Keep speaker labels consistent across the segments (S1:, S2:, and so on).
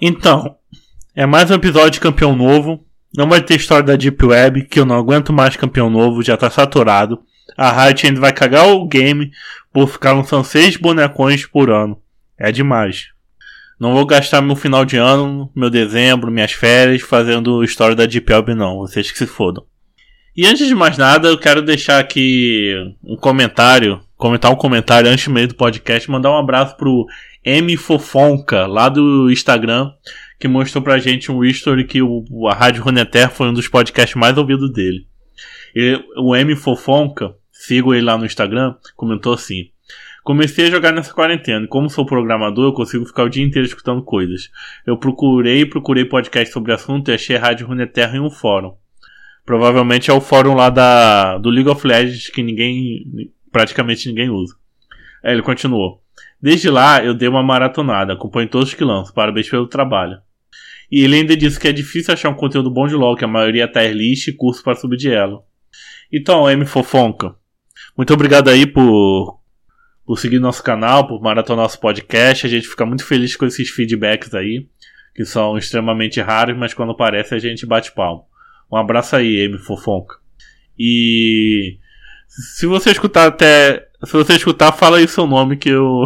S1: Então, é mais um episódio de campeão novo. Não vai ter história da Deep Web, que eu não aguento mais campeão novo, já tá saturado. A Riot ainda vai cagar o game por ficar lançando seis bonecões por ano. É demais. Não vou gastar meu final de ano, meu dezembro, minhas férias fazendo história da Deep Web não. Vocês que se fodam. E antes de mais nada, eu quero deixar aqui um comentário, comentar um comentário antes mesmo do podcast, mandar um abraço pro M Fofonca, lá do Instagram, que mostrou pra gente um history que o, a Rádio Runeterra foi um dos podcasts mais ouvidos dele. E, o M Fofonca, sigo ele lá no Instagram, comentou assim: Comecei a jogar nessa quarentena. Como sou programador, eu consigo ficar o dia inteiro escutando coisas. Eu procurei, procurei podcast sobre assunto e achei a Rádio Runeterra em um fórum. Provavelmente é o fórum lá da, do League of Legends que ninguém, praticamente ninguém usa. Aí ele continuou. Desde lá eu dei uma maratonada, acompanho todos os que lanço, parabéns pelo trabalho. E ele ainda disse que é difícil achar um conteúdo bom de LoL, que a maioria é tier list e curso para subir de elo. Então, M Fofonca, muito obrigado aí por por seguir nosso canal, por maratonar nosso podcast. A gente fica muito feliz com esses feedbacks aí, que são extremamente raros, mas quando aparece a gente bate palmo. Um abraço aí, M Fofonca. E se você escutar até. Se você escutar, fala aí seu nome que eu.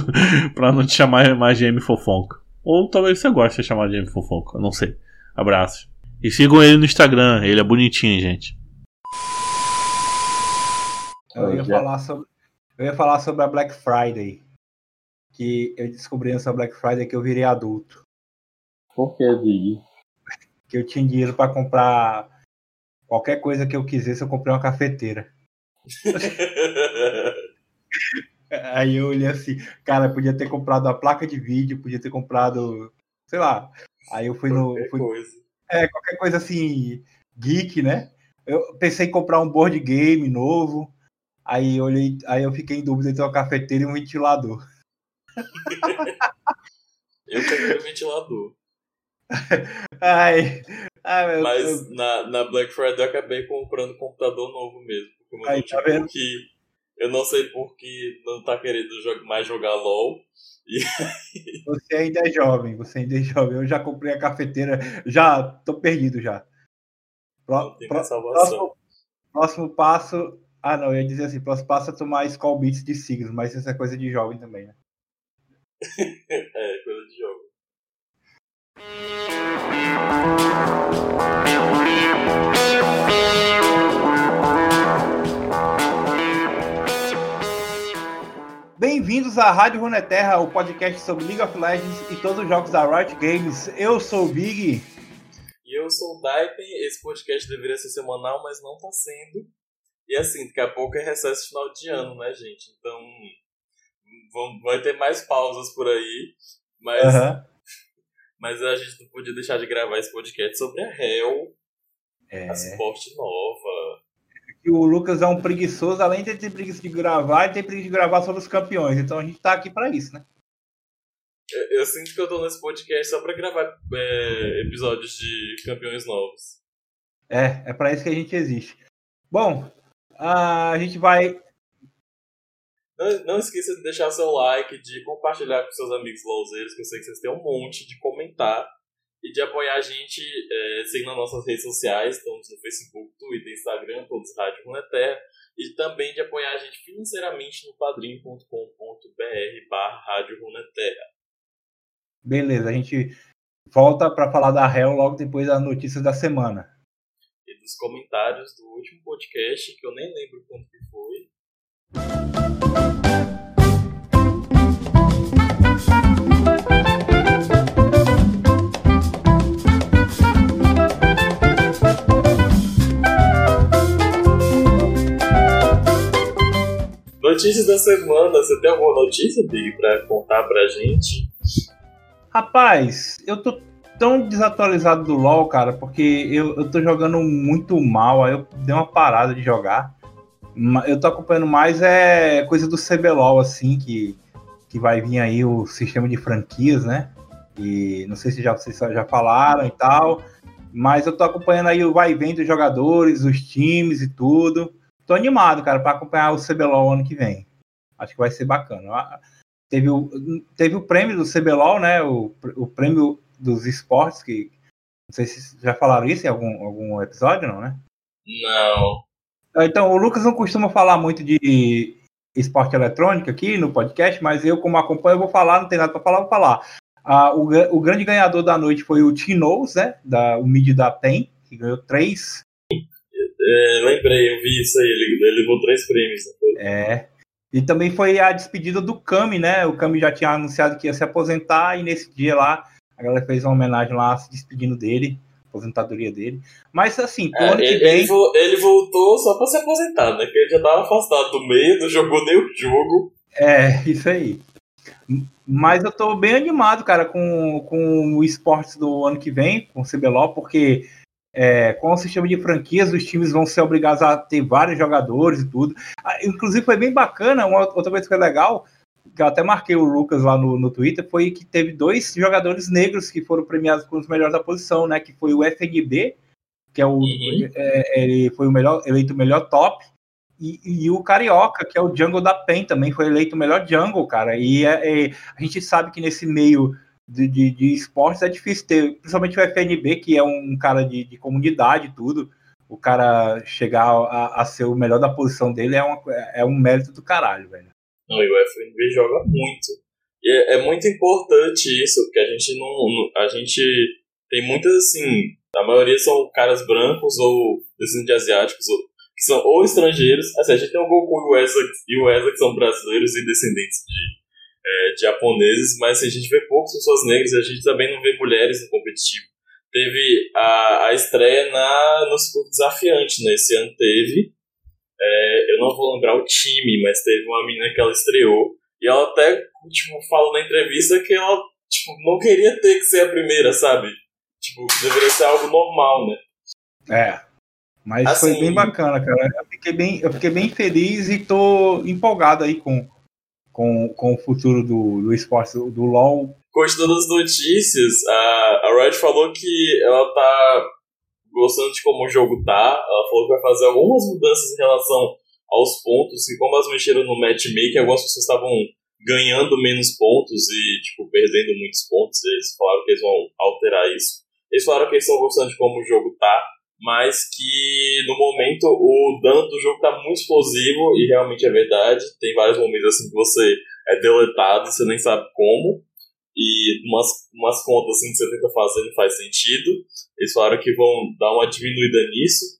S1: pra não te chamar mais de M Fofonca. Ou talvez você goste de chamar de M Fofonca, não sei. Abraços. E sigam ele no Instagram, ele é bonitinho, gente.
S2: Eu ia falar sobre eu ia falar sobre a Black Friday. Que eu descobri nessa Black Friday que eu virei adulto.
S3: Por que, Dig?
S2: Que eu tinha dinheiro para comprar qualquer coisa que eu quisesse, eu comprei uma cafeteira. Aí eu olhei assim, cara, podia ter comprado a placa de vídeo, podia ter comprado, sei lá. Aí eu fui no.
S3: Qualquer
S2: Fui,
S3: coisa.
S2: é, qualquer coisa assim, geek, né? Eu pensei em comprar um board game novo. Aí eu, olhei, aí eu fiquei em dúvida entre uma cafeteira e um ventilador.
S3: Eu peguei o ventilador.
S2: Ai, ai meu
S3: Mas
S2: Deus.
S3: na, na Black Friday eu acabei comprando um computador novo mesmo. Porque o meu
S2: Aí, tá vendo?
S3: eu não sei por que não tá querendo mais jogar LOL.
S2: Você ainda é jovem, você ainda é jovem. Eu já comprei a cafeteira, já tô perdido já. Pró- próximo, próximo passo. Ah, não, eu ia dizer assim: próximo passo é tomar Skull Beats de signos, mas isso é coisa de jovem também, né?
S3: É, coisa de jogo.
S2: Bem-vindos à Rádio Runeterra, o podcast sobre League of Legends e todos os jogos da Riot Games. Eu sou o Big.
S3: E eu sou o Daipen, esse podcast deveria ser semanal, mas não tá sendo. E assim, daqui a pouco é recesso final de ano, né, gente? Então vão, vai ter mais pausas por aí. Mas, mas a gente não podia deixar de gravar esse podcast sobre a Hell,
S2: É.
S3: a suporte nova.
S2: E o Lucas é um preguiçoso, além de ter preguiça de gravar, ele tem preguiça de gravar sobre os campeões. Então a gente tá aqui pra isso, né?
S3: Eu, eu sinto que eu tô nesse podcast só pra gravar é, episódios de campeões novos.
S2: É, é pra isso que a gente existe. Bom, a gente vai.
S3: Não, não esqueça de deixar seu like, de compartilhar com seus amigos louzeiros, que eu sei que vocês têm um monte, de comentar e de apoiar a gente é, seguindo as nossas redes sociais, estamos no Facebook, Twitter, Instagram, todos Rádio Runeterra, e também de apoiar a gente financeiramente no padrim.com.br barra Rádio Runeterra.
S2: Beleza, a gente volta pra falar da Hell logo depois das notícias da semana.
S3: E dos comentários do último podcast, que eu nem lembro quando que foi. Notícias da semana, você tem alguma notícia, Big, pra contar pra gente?
S2: Rapaz, eu tô tão desatualizado do LoL, cara, porque eu, eu tô jogando muito mal, aí eu dei uma parada de jogar. Eu tô acompanhando mais é coisa do CBLOL, assim, que, que vai vir aí o sistema de franquias, né? E não sei se já, vocês já falaram e tal, mas eu tô acompanhando aí o vai e vem dos jogadores, os times e tudo. Tô animado, cara, pra acompanhar o CBLOL ano que vem. Acho que vai ser bacana. Ah, Teve o, teve o prêmio do CBLOL, né? O, o prêmio dos esportes, que não sei se já falaram isso em algum, algum episódio, não, né?
S3: Não.
S2: Então, o Lucas não costuma falar muito de esporte eletrônico aqui no podcast, mas eu, como acompanho, eu vou falar, não tem nada para falar, vou falar. Ah, o, o, grande ganhador da noite foi o Tinoz, né? Da, o mid da PEN, que ganhou três.
S3: É, lembrei, eu vi isso aí, ele, ele levou três prêmios.
S2: É. E também foi a despedida do Kami, né? O Kami já tinha anunciado que ia se aposentar e nesse dia lá a galera fez uma homenagem lá se despedindo dele, aposentadoria dele. Mas assim,
S3: é, ano
S2: ele,
S3: que vem. Ele, voltou só pra se aposentar, né? Porque ele já tava afastado do meio, não jogou nem o jogo.
S2: É, isso aí. Mas eu tô bem animado, cara, com, com o esportes do ano que vem, com o CBLOL, porque é, com o sistema de franquias, os times vão ser obrigados a ter vários jogadores e tudo. Ah, inclusive, foi bem bacana, uma outra coisa que foi legal, que eu até marquei o Lucas lá no, no Twitter, foi que teve dois jogadores negros que foram premiados como os melhores da posição, né? Que foi o FNB, que é o, uhum. é, ele foi o melhor, eleito o melhor top, e, e, o Carioca, que é o jungle da PEN, também foi eleito o melhor jungle, cara. E é, é, a gente sabe que nesse meio de, de, de, esportes é difícil ter, principalmente o FNB, que é um cara de, de comunidade tudo. O cara chegar a, a, ser o melhor da posição dele é, uma, é um mérito do caralho, velho.
S3: Não, e o FNB joga muito. E é, é muito importante isso, porque a gente não. A gente tem muitas assim. A maioria são caras brancos ou descendentes de asiáticos, ou que são ou estrangeiros. Assim, a gente tem o Goku e o Eza, e o Eza que são brasileiros e descendentes de, é, de japoneses, mas assim, a gente vê poucas pessoas negras e a gente também não vê mulheres no competitivo. Teve a, a estreia na, no circuito desafiante, né? Esse ano teve. É, eu não vou lembrar o time, mas teve uma menina que ela estreou. E ela até, tipo, falou na entrevista que ela, tipo, não queria ter que ser a primeira, sabe? Tipo, deveria ser algo normal, né?
S2: É. Mas assim, foi bem bacana, cara. Eu fiquei bem, eu fiquei bem feliz e tô empolgado aí com, com, com o futuro do, do esporte, do LoL.
S3: Continuando as notícias, a, a Riot falou que ela tá gostando de como o jogo tá. Ela falou que vai fazer algumas mudanças em relação aos pontos, e como elas mexeram no matchmaking, algumas pessoas estavam ganhando menos pontos e, tipo, perdendo muitos pontos. Eles falaram que eles vão alterar isso. Eles falaram que eles estão gostando de como o jogo tá mas que no momento o dano do jogo tá muito explosivo e realmente é verdade. Tem vários momentos assim que você é deletado você nem sabe como. E umas, umas contas assim que você tenta fazer não faz sentido. Eles falaram que vão dar uma diminuída nisso.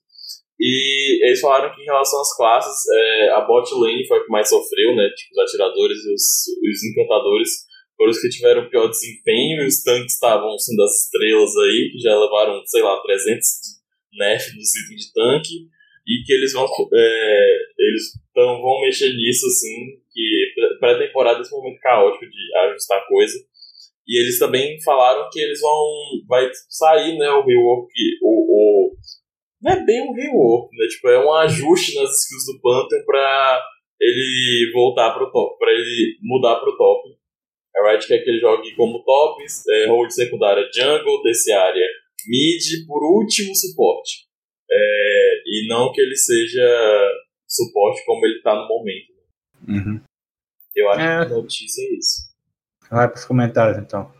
S3: E eles falaram que em relação às classes, é, a bot lane foi a que mais sofreu, né? Tipo, os atiradores e os, os encantadores foram os que tiveram pior desempenho e os tanques estavam sendo as estrelas aí, que já levaram, sei lá, 300 nerf dos itens de tanque e que eles vão é, eles tão, vão mexer nisso assim que pré-temporada esse momento caótico de ajustar coisa. E eles também falaram que eles vão vai sair né o rework o, o não é bem um rework né tipo é um ajuste nas skills do Panther para ele voltar pro top para ele mudar pro top. A Riot quer que ele jogue como tops é, hold secundária jungle terciária mid por último suporte. É, e não que ele seja suporte como ele está no momento.
S2: Uhum.
S3: Eu acho é. que a notícia é isso.
S2: Vai para os comentários então.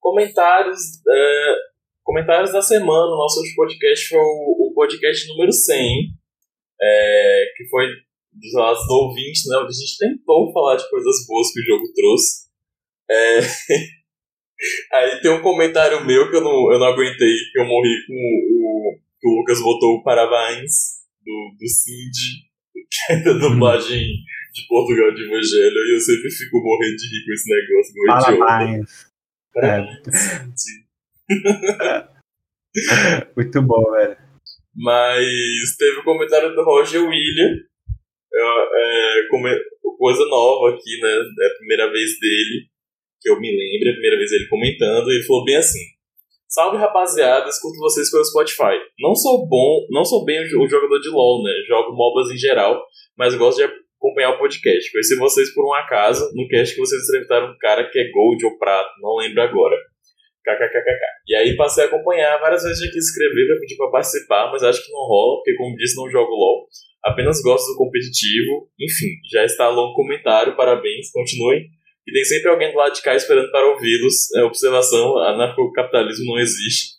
S3: Comentários. É, comentários da semana. O nosso último podcast foi o, o podcast número 100, é, que foi dos nossos ouvintes, né? A gente tentou falar de coisas boas que o jogo trouxe. É, Aí tem um comentário meu que eu não, eu não aguentei, que eu morri com o. que o Lucas botou o parabéns do, do Cindy, que é da dublagem de Portugal de Evangelho, e eu sempre fico morrendo de rir com esse negócio,
S2: meu parabéns. Parabéns, é. Muito bom, velho.
S3: Mas teve o um comentário do Roger William, é, é, coisa nova aqui, né? É a primeira vez dele que eu me lembro, a primeira vez ele comentando, ele falou bem assim: Salve rapaziada, escuto vocês pelo Spotify. Não sou bom, não sou bem o jogador de LoL, né? Jogo MOBAs em geral, mas gosto de acompanhar o podcast. Conheci vocês por um acaso no cast que vocês entrevistaram um cara que é Gold ou Prato, não lembro agora. KKKKK. E aí passei a acompanhar, várias vezes já quis escrever pra pedir pra participar, mas acho que não rola, porque como disse, não jogo LoL. Apenas gosto do competitivo. Enfim, já está longo comentário, parabéns, continuem e tem sempre alguém do lado de cá esperando para ouvi-los. É observação, anarcocapitalismo não existe.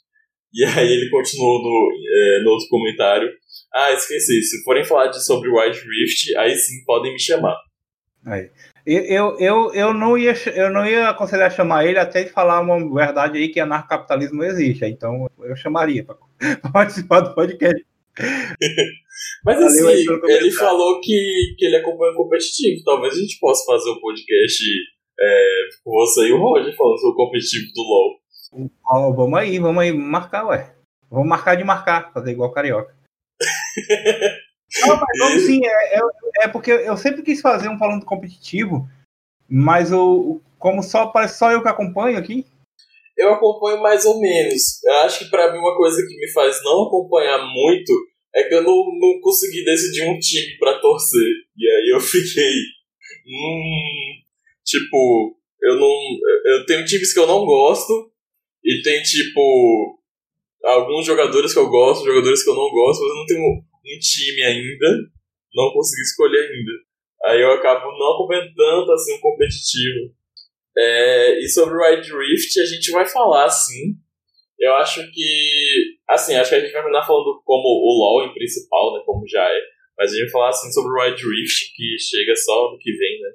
S3: E aí ele continuou no, é, no outro comentário. Ah, esqueci, se forem falar de, sobre White Rift, aí sim podem me chamar.
S2: Aí. Eu, eu, eu, não ia, eu não ia aconselhar chamar ele até de falar uma verdade aí que anarcocapitalismo não existe. Então eu chamaria para participar do podcast.
S3: Mas assim, ele falou que, que ele acompanha o competitivo. Talvez a gente possa fazer o um podcast é, você e o Roger falando sobre o competitivo do LoL.
S2: Oh, vamos aí, vamos aí marcar, ué. Vamos marcar de marcar, fazer igual carioca. Não, mas vamos sim, é, é, é, porque eu sempre quis fazer um falando competitivo, mas o, como só parece só eu que acompanho aqui.
S3: Eu acompanho mais ou menos. Eu acho que para mim uma coisa que me faz não acompanhar muito é que eu não, não consegui decidir um time para torcer. E aí eu fiquei. Hum, tipo, eu não. Eu tenho times que eu não gosto, e tem tipo. Alguns jogadores que eu gosto, jogadores que eu não gosto, mas eu não tenho um time ainda. Não consegui escolher ainda. Aí eu acabo não acompanhando tanto assim o competitivo. É, e sobre o Ride Rift a gente vai falar sim. Eu acho que. Assim, acho que a gente vai terminar falando como o LoL em principal, né? Como já é. Mas a gente vai falar assim sobre o Ride Rift, que chega só no que vem, né?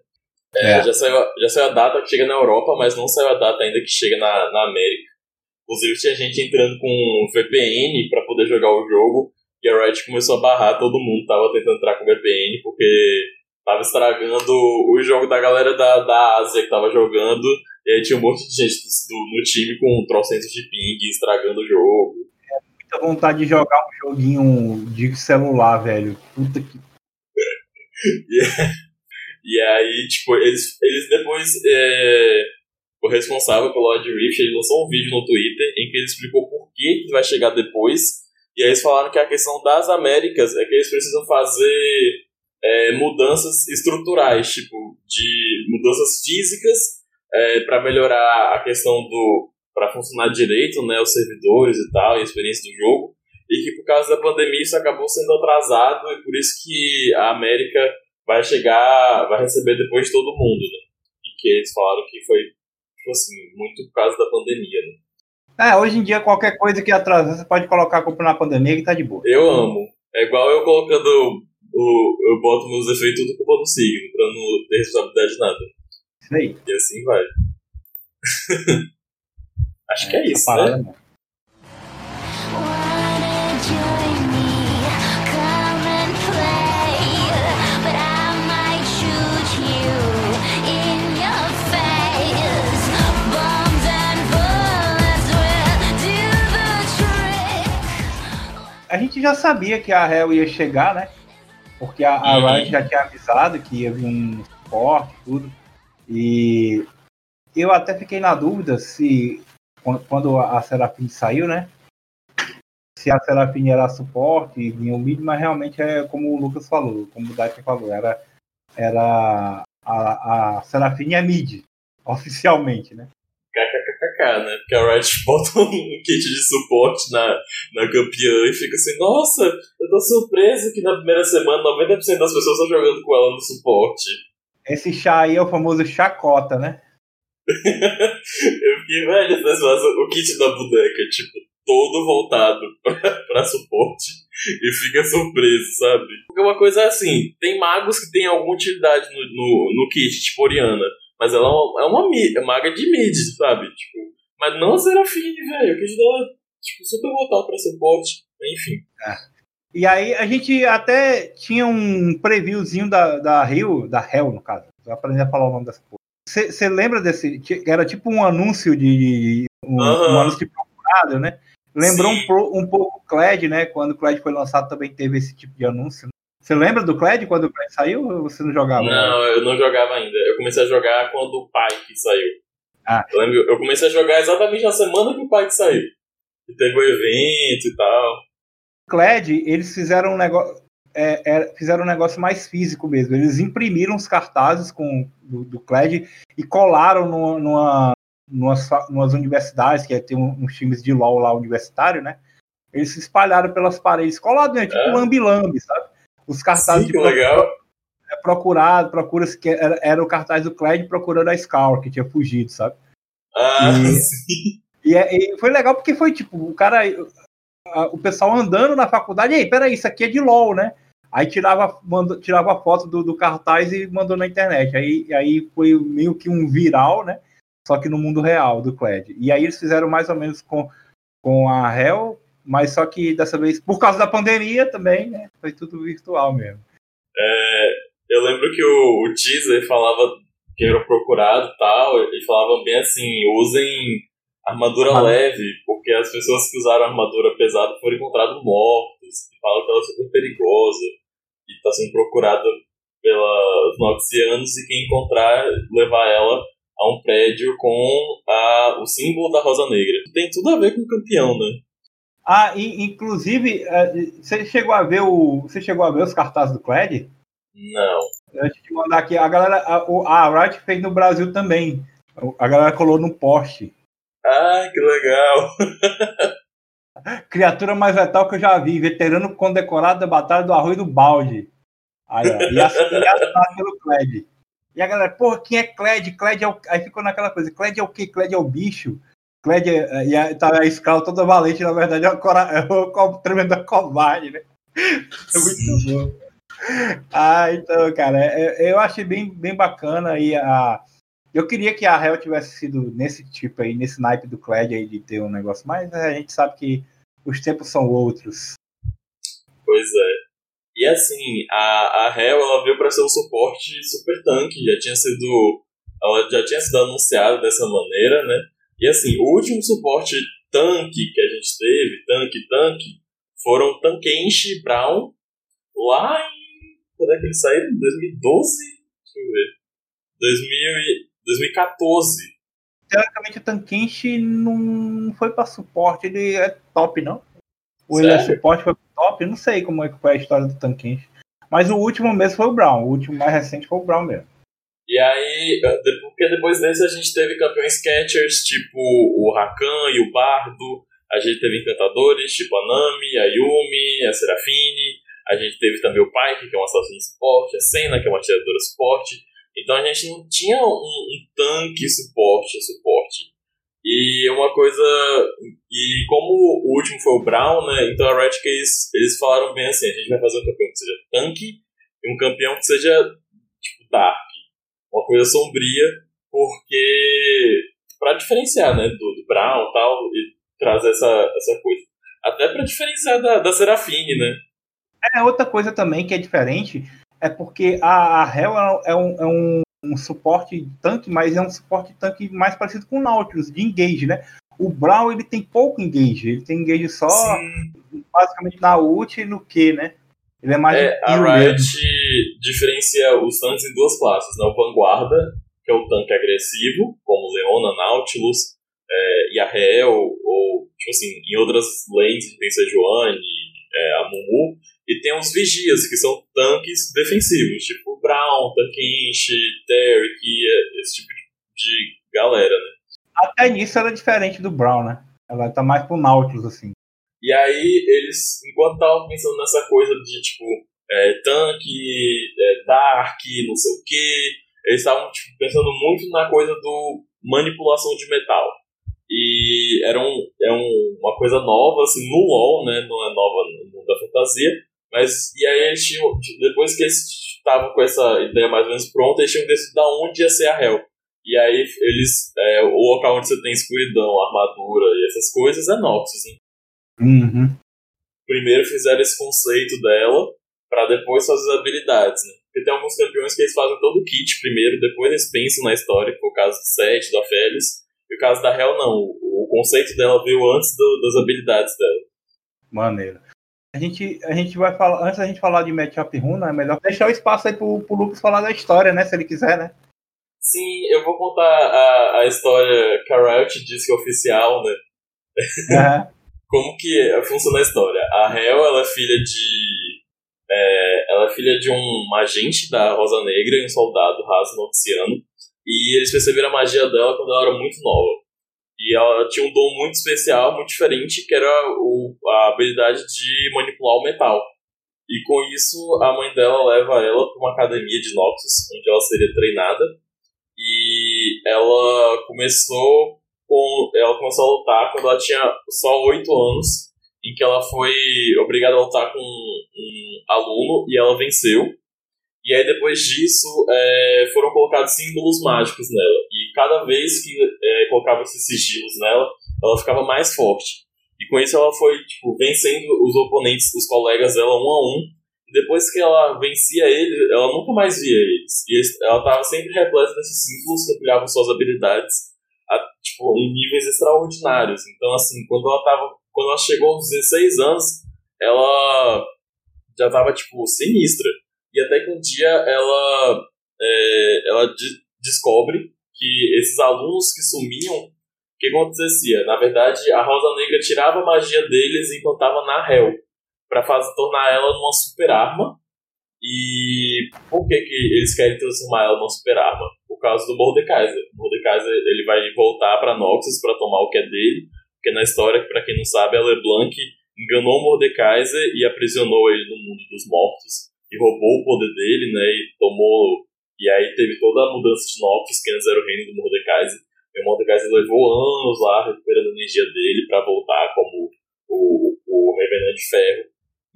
S3: É, é. Já, saiu, já saiu a data que chega na Europa, mas não saiu a data ainda que chega na, na América. Inclusive tinha gente entrando com VPN para poder jogar o jogo, e a Riot começou a barrar todo mundo, tava tentando entrar com VPN, porque tava estragando o jogo da galera da, da Ásia que tava jogando, e aí tinha um monte de gente do, no time com trocentos de ping estragando o jogo.
S2: É muita vontade de jogar um joguinho de celular, velho. Puta que.
S3: yeah. E aí, tipo, eles, eles depois. É, o responsável pelo Odd Rift, ele lançou um vídeo no Twitter em que ele explicou por que, vai chegar depois. E aí eles falaram que a questão das Américas é que eles precisam fazer é, mudanças estruturais, tipo, de mudanças físicas é, para melhorar a questão do. para funcionar direito, né, os servidores e tal, e a experiência do jogo. E que por causa da pandemia isso acabou sendo atrasado e por isso que a América vai chegar, vai receber depois de todo mundo, né? E que eles falaram que foi, tipo assim, muito por causa da pandemia, né?
S2: É, hoje em dia qualquer coisa que atrasa, você pode colocar a culpa na pandemia que tá de boa.
S3: Eu amo. É igual eu colocando o, eu boto meus efeitos tudo culpa no signo, pra não ter responsabilidade de nada.
S2: Isso aí.
S3: E assim vai. Acho é, que é isso, né?
S2: A gente já sabia que a Hell ia chegar, né? Porque a, a uhum. Riot já tinha avisado que ia vir um suporte tudo. E eu até fiquei na dúvida se quando a Serafim saiu, né? Se a Serafim era suporte e vinha o mid, mas realmente é como o Lucas falou, como o Daikin falou, era, era a, a Serafim é mid, oficialmente, né?
S3: Né? Porque a Riot bota um kit de suporte na, na campeã e fica assim, nossa, eu tô surpreso que na primeira semana 90% das pessoas estão jogando com ela no suporte.
S2: Esse chá aí é o famoso chacota, né?
S3: eu fiquei, velho, o kit da boneca, tipo, todo voltado pra, pra suporte e fica surpreso, sabe? Porque uma coisa é assim, tem magos que tem alguma utilidade no, no, no kit, tipo Oriana. Mas ela é uma, é uma maga de mid, sabe? Tipo, mas não a Serafine, velho. Que dá, tipo, super voltado pra suporte. Enfim. É.
S2: E aí a gente até tinha um previewzinho da, da Rio, da Hell, no caso. Eu aprendi a falar o nome dessa porra. Você lembra desse? Era tipo um anúncio de. Um, uhum. um anúncio de procurado, né? Lembrou um, um, pouco o Cled, né? Quando o Cled foi lançado também teve esse tipo de anúncio. Você lembra do Cled quando o Cled saiu ou você não jogava?
S3: Não, eu não jogava ainda. Eu comecei a jogar quando o Pike saiu. Ah. Eu, lembro, eu comecei a jogar exatamente na semana que o Pike saiu. E teve o um evento e tal.
S2: Cled, eles fizeram um negócio. É, é, fizeram um negócio mais físico mesmo. Eles imprimiram os cartazes com, do, do Cled e colaram numa, numa, numas, numas universidades, que é, tem uns times de LOL lá universitário, né? Eles se espalharam pelas paredes, colado, né? Tipo é. lambi-lambi, sabe? Os cartazes
S3: Sim, de legal.
S2: é procurado, procura-se que era, era, o cartaz do Cled procurando a Scar, que tinha fugido, sabe?
S3: Ah, e, sim.
S2: E, é, e, foi legal porque foi tipo, o cara, o pessoal andando na faculdade, ei, peraí, isso aqui é de LOL, né? Aí tirava, mandou, tirava a foto do, do, cartaz e mandou na internet. Aí, aí foi meio que um viral, né? Só que no mundo real do Cled. E aí eles fizeram mais ou menos com, com a Hell, mas só que dessa vez, por causa da pandemia também, né? Foi tudo virtual mesmo.
S3: É, eu lembro que o, o teaser falava que era procurado e tal, e falavam bem assim, usem armadura ah. leve, porque as pessoas que usaram armadura pesada foram encontradas mortas, e falam que ela é super perigosa, e está sendo procurada pelos Noxianos, e quem encontrar, levar ela a um prédio com a, o símbolo da Rosa Negra. Tem tudo a ver com o campeão, né?
S2: Ah, e, inclusive, é, você chegou a ver o. Você chegou a ver os cartazes do Cled?
S3: Não.
S2: Antes de mandar aqui, a galera. A, a Riot fez no Brasil também. A galera colou no poste.
S3: Ah, que legal!
S2: Criatura mais letal que eu já vi, veterano condecorado da Batalha do Arroio do Balde. Aí, ó, e assassinado pelo Cled. E a galera, porra, quem é Cled? Cled é o... Aí ficou naquela coisa, Cled é o quê? Cled é o bicho? Cled é... E aí, tá a escala toda valente, na verdade, é um, cora... é um tremendo covarde, né? É muito bom. Ah, então, cara, é, é, eu achei bem, bem bacana aí a eu queria que a Hell tivesse sido nesse tipo aí, nesse naipe do Cled aí de ter um negócio, mas a gente sabe que os tempos são outros.
S3: Pois é. E assim, a, a Hell ela veio para ser um suporte super tanque, já tinha sido ela já tinha sido anunciada dessa maneira, né? E assim, o último suporte tanque que a gente teve, tanque tanque, foram Tankenshi Brown lá em quando é que eles saíram? 2012? Deixa eu ver. 2000 2014.
S2: Teoricamente o Tankenshi não foi para suporte, ele é top, não? Ou ele é suporte foi top? Não sei como é que foi a história do Tankenshi. Mas o último mesmo foi o Brown, o último mais recente foi o Brown mesmo.
S3: E aí, porque depois desse a gente teve campeões catchers, tipo o Rakan e o Bardo, a gente teve encantadores, tipo a Nami, a Yumi, a Serafine, a gente teve também o Pike, que é um assassino suporte, a Senna, que é uma atiradora suporte, então a gente não tinha um, um tanque suporte, suporte. E uma coisa. E como o último foi o Brown, né? Então a Red Case, eles falaram bem assim: a gente vai fazer um campeão que seja tanque e um campeão que seja tipo Dark. Uma coisa sombria, porque. para diferenciar, né? Do, do Brown e tal, e trazer essa, essa coisa. Até para diferenciar da, da Serafine, né?
S2: É, outra coisa também que é diferente é porque a, a Hell é, um, é um, um, suporte tanque, mas é um suporte tanque mais parecido com o Nautilus, de engage, né? O Brown ele tem pouco engage, ele tem engage só Sim. basicamente na ult e no Q, né? Ele é mais.
S3: É, a Riot diferencia os tanques em duas classes, né? O Vanguarda, que é o tanque agressivo, como Leona, Nautilus, é, e a Hell, ou, tipo assim, em outras lanes tem Sejuani, é, a Mumu, e tem os vigias, que são tanques defensivos, tipo Brown, Tankinch, Derek, esse tipo de galera, né?
S2: Até nisso ela é diferente do Brown, né? Ela tá mais pro Nautilus, assim.
S3: E aí, eles, enquanto estavam pensando nessa coisa de, tipo, é, tanque, é, dark, não sei o quê, eles estavam tipo, pensando muito na coisa do manipulação de metal. E era um, é um, uma coisa nova, assim, no LoL, né? Não é nova no mundo da fantasia, mas, e aí eles tinham, depois que eles estavam com essa ideia mais ou menos pronta, eles tinham decidido da onde ia ser a Hell. E aí eles, é, o local onde você tem escuridão, armadura e essas coisas é Noxus, né?
S2: Uhum.
S3: Primeiro fizeram esse conceito dela, para depois fazer as habilidades, né? Porque tem alguns campeões que eles fazem todo o kit primeiro, depois eles pensam na história, que foi o caso do Seth, da Félix. E o caso da Hell não, o, o conceito dela veio antes do, das habilidades dela.
S2: Maneiro. A gente, a gente vai falar, antes da gente falar de matchup runa, é melhor deixar o espaço aí pro, pro Lucas falar da história, né? Se ele quiser, né?
S3: Sim, eu vou contar a, a história que a Riot disse que é oficial, né? Uhum. Como que funciona a história? A Hel, ela é filha de... É, ela é filha de um agente da Rosa Negra, um soldado raso noxiano, e eles perceberam a magia dela quando ela era muito nova. E ela tinha um dom muito especial, muito diferente, que era o, a habilidade de manipular o metal. e com isso a mãe dela leva ela para uma academia de Noxus, onde ela seria treinada. E ela começou com ela começou a lutar quando ela tinha só 8 anos, em que ela foi obrigada a lutar com um aluno e ela venceu. E aí depois disso é, foram colocados símbolos mágicos nela. E cada vez que é, colocava esses sigilos nela, ela ficava mais forte. E com isso ela foi tipo, vencendo os oponentes, os colegas dela um a um. E depois que ela vencia eles, ela nunca mais via eles. E ela estava sempre repleta desses símbolos que ampliavam suas habilidades tipo, em níveis extraordinários. Então, assim, quando ela tava. Quando ela chegou aos 16 anos, ela já estava tipo, sinistra. E até que um dia ela, é, ela de, descobre que esses alunos que sumiam, o que acontecia? Na verdade, a Rosa Negra tirava a magia deles e contava na Hell, para tornar ela numa super arma. E por que, que eles querem transformar ela numa super arma? Causa do Mordekaiser. O Mordekaiser ele vai voltar para Noxus para tomar o que é dele, porque na história, para quem não sabe, a LeBlanc enganou o Mordekaiser e aprisionou ele no mundo dos mortos e roubou o poder dele, né? E tomou. E aí teve toda a mudança de Noxus, que antes era o reino do Mordekaiser. E o Mordekaiser levou anos lá recuperando a energia dele para voltar como o, o Revenant de Ferro.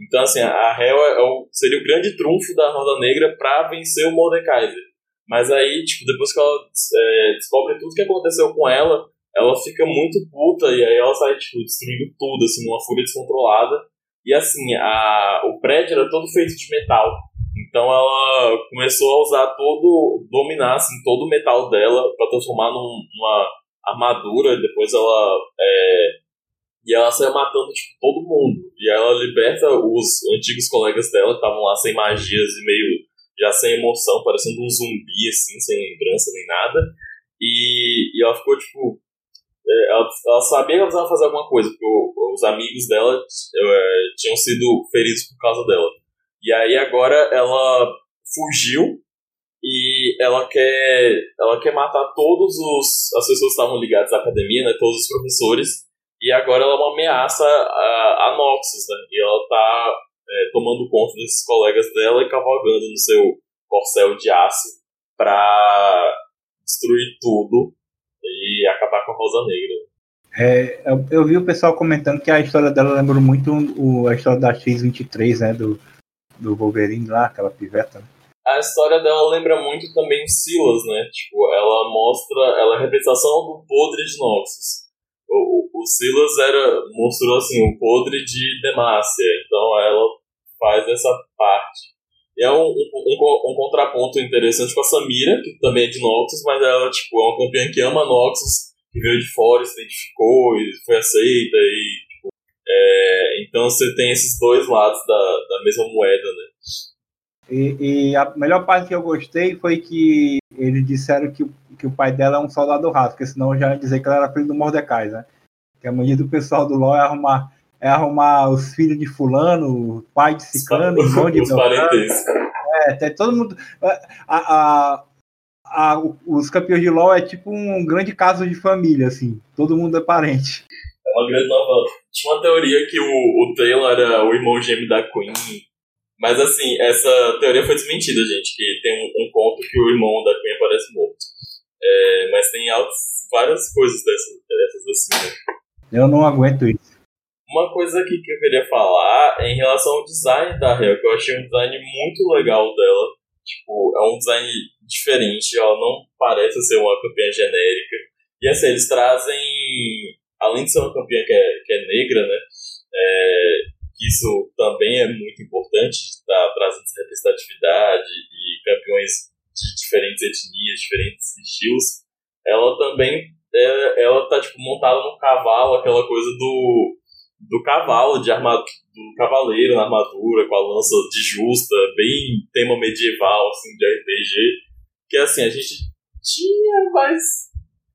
S3: Então, assim, a Hel é, é seria o grande trunfo da Roda Negra para vencer o Mordekaiser. Mas aí, tipo, depois que ela é, descobre tudo que aconteceu com ela, ela fica muito puta e aí ela sai, tipo, destruindo tudo, assim, numa fúria descontrolada. E assim, a, o prédio era todo feito de metal. Então ela começou a usar todo, dominar assim, todo o metal dela para transformar num, numa armadura. Depois ela. É, e ela saiu matando tipo, todo mundo. E ela liberta os antigos colegas dela que estavam lá sem magias e meio já sem emoção, parecendo um zumbi, assim, sem lembrança nem nada. E, e ela ficou tipo é, ela, ela, sabia que ela precisava fazer alguma coisa, porque os amigos dela é, tinham sido feridos por causa dela. E aí agora ela fugiu e ela quer, ela quer matar todos os as pessoas que estavam ligadas à academia, né, todos os professores. E agora ela é uma ameaça a, a Noxus, né? E ela tá é, tomando conta desses colegas dela e cavalgando no seu corcel de aço pra destruir tudo e acabar com a Rosa Negra.
S2: É, eu, eu, vi o pessoal comentando que a história dela lembra muito o, a história da X-23, né? Do, do Wolverine lá, aquela piveta. Né?
S3: A história dela lembra muito também Silas, né? Tipo, ela mostra. Ela é a representação do podre de Noxus. O, o, Silas era, mostrou assim, o podre de Demacia. Então ela faz essa parte. E é um, um, um, um, contraponto interessante com a Samira, que também é de Noxus, mas ela tipo, é uma campeã que ama Noxus, que veio de fora, se identificou e foi aceita. E, tipo, é, então você tem esses dois lados da, da mesma moeda, né?
S2: E, e, a melhor parte que eu gostei foi que eles disseram que, que o pai dela é um soldado raso, porque senão já ia dizer que ela era filho do Mordecai, né? Que a mania do pessoal do LoL é arrumar é arrumar os filhos de fulano, o pai de ciclano, irmão de É, tem todo mundo. A, a, a, os campeões de LoL é tipo um grande caso de família, assim. Todo mundo é parente.
S3: É uma grande nova. Tinha uma teoria que o, o Taylor era o irmão gêmeo da Queen. Mas assim, essa teoria foi desmentida, gente. Que tem um, um conto que o irmão da Queen tem altas, várias coisas dessas, dessas assim. Né?
S2: Eu não aguento isso.
S3: Uma coisa aqui que eu queria falar é em relação ao design da Hell, que eu achei um design muito legal dela. Tipo, é um design diferente, ela não parece ser uma campeã genérica. E assim, eles trazem, além de ser uma campeã que é, que é negra, né? É, que isso também é muito importante, tá trazendo representatividade e campeões de diferentes etnias, diferentes estilos. Ela também, é, ela tá tipo montada no cavalo, aquela coisa do do cavalo, de armadura, do cavaleiro na armadura, com a lança de justa, bem tema medieval, assim, de RPG. Que assim, a gente tinha, mas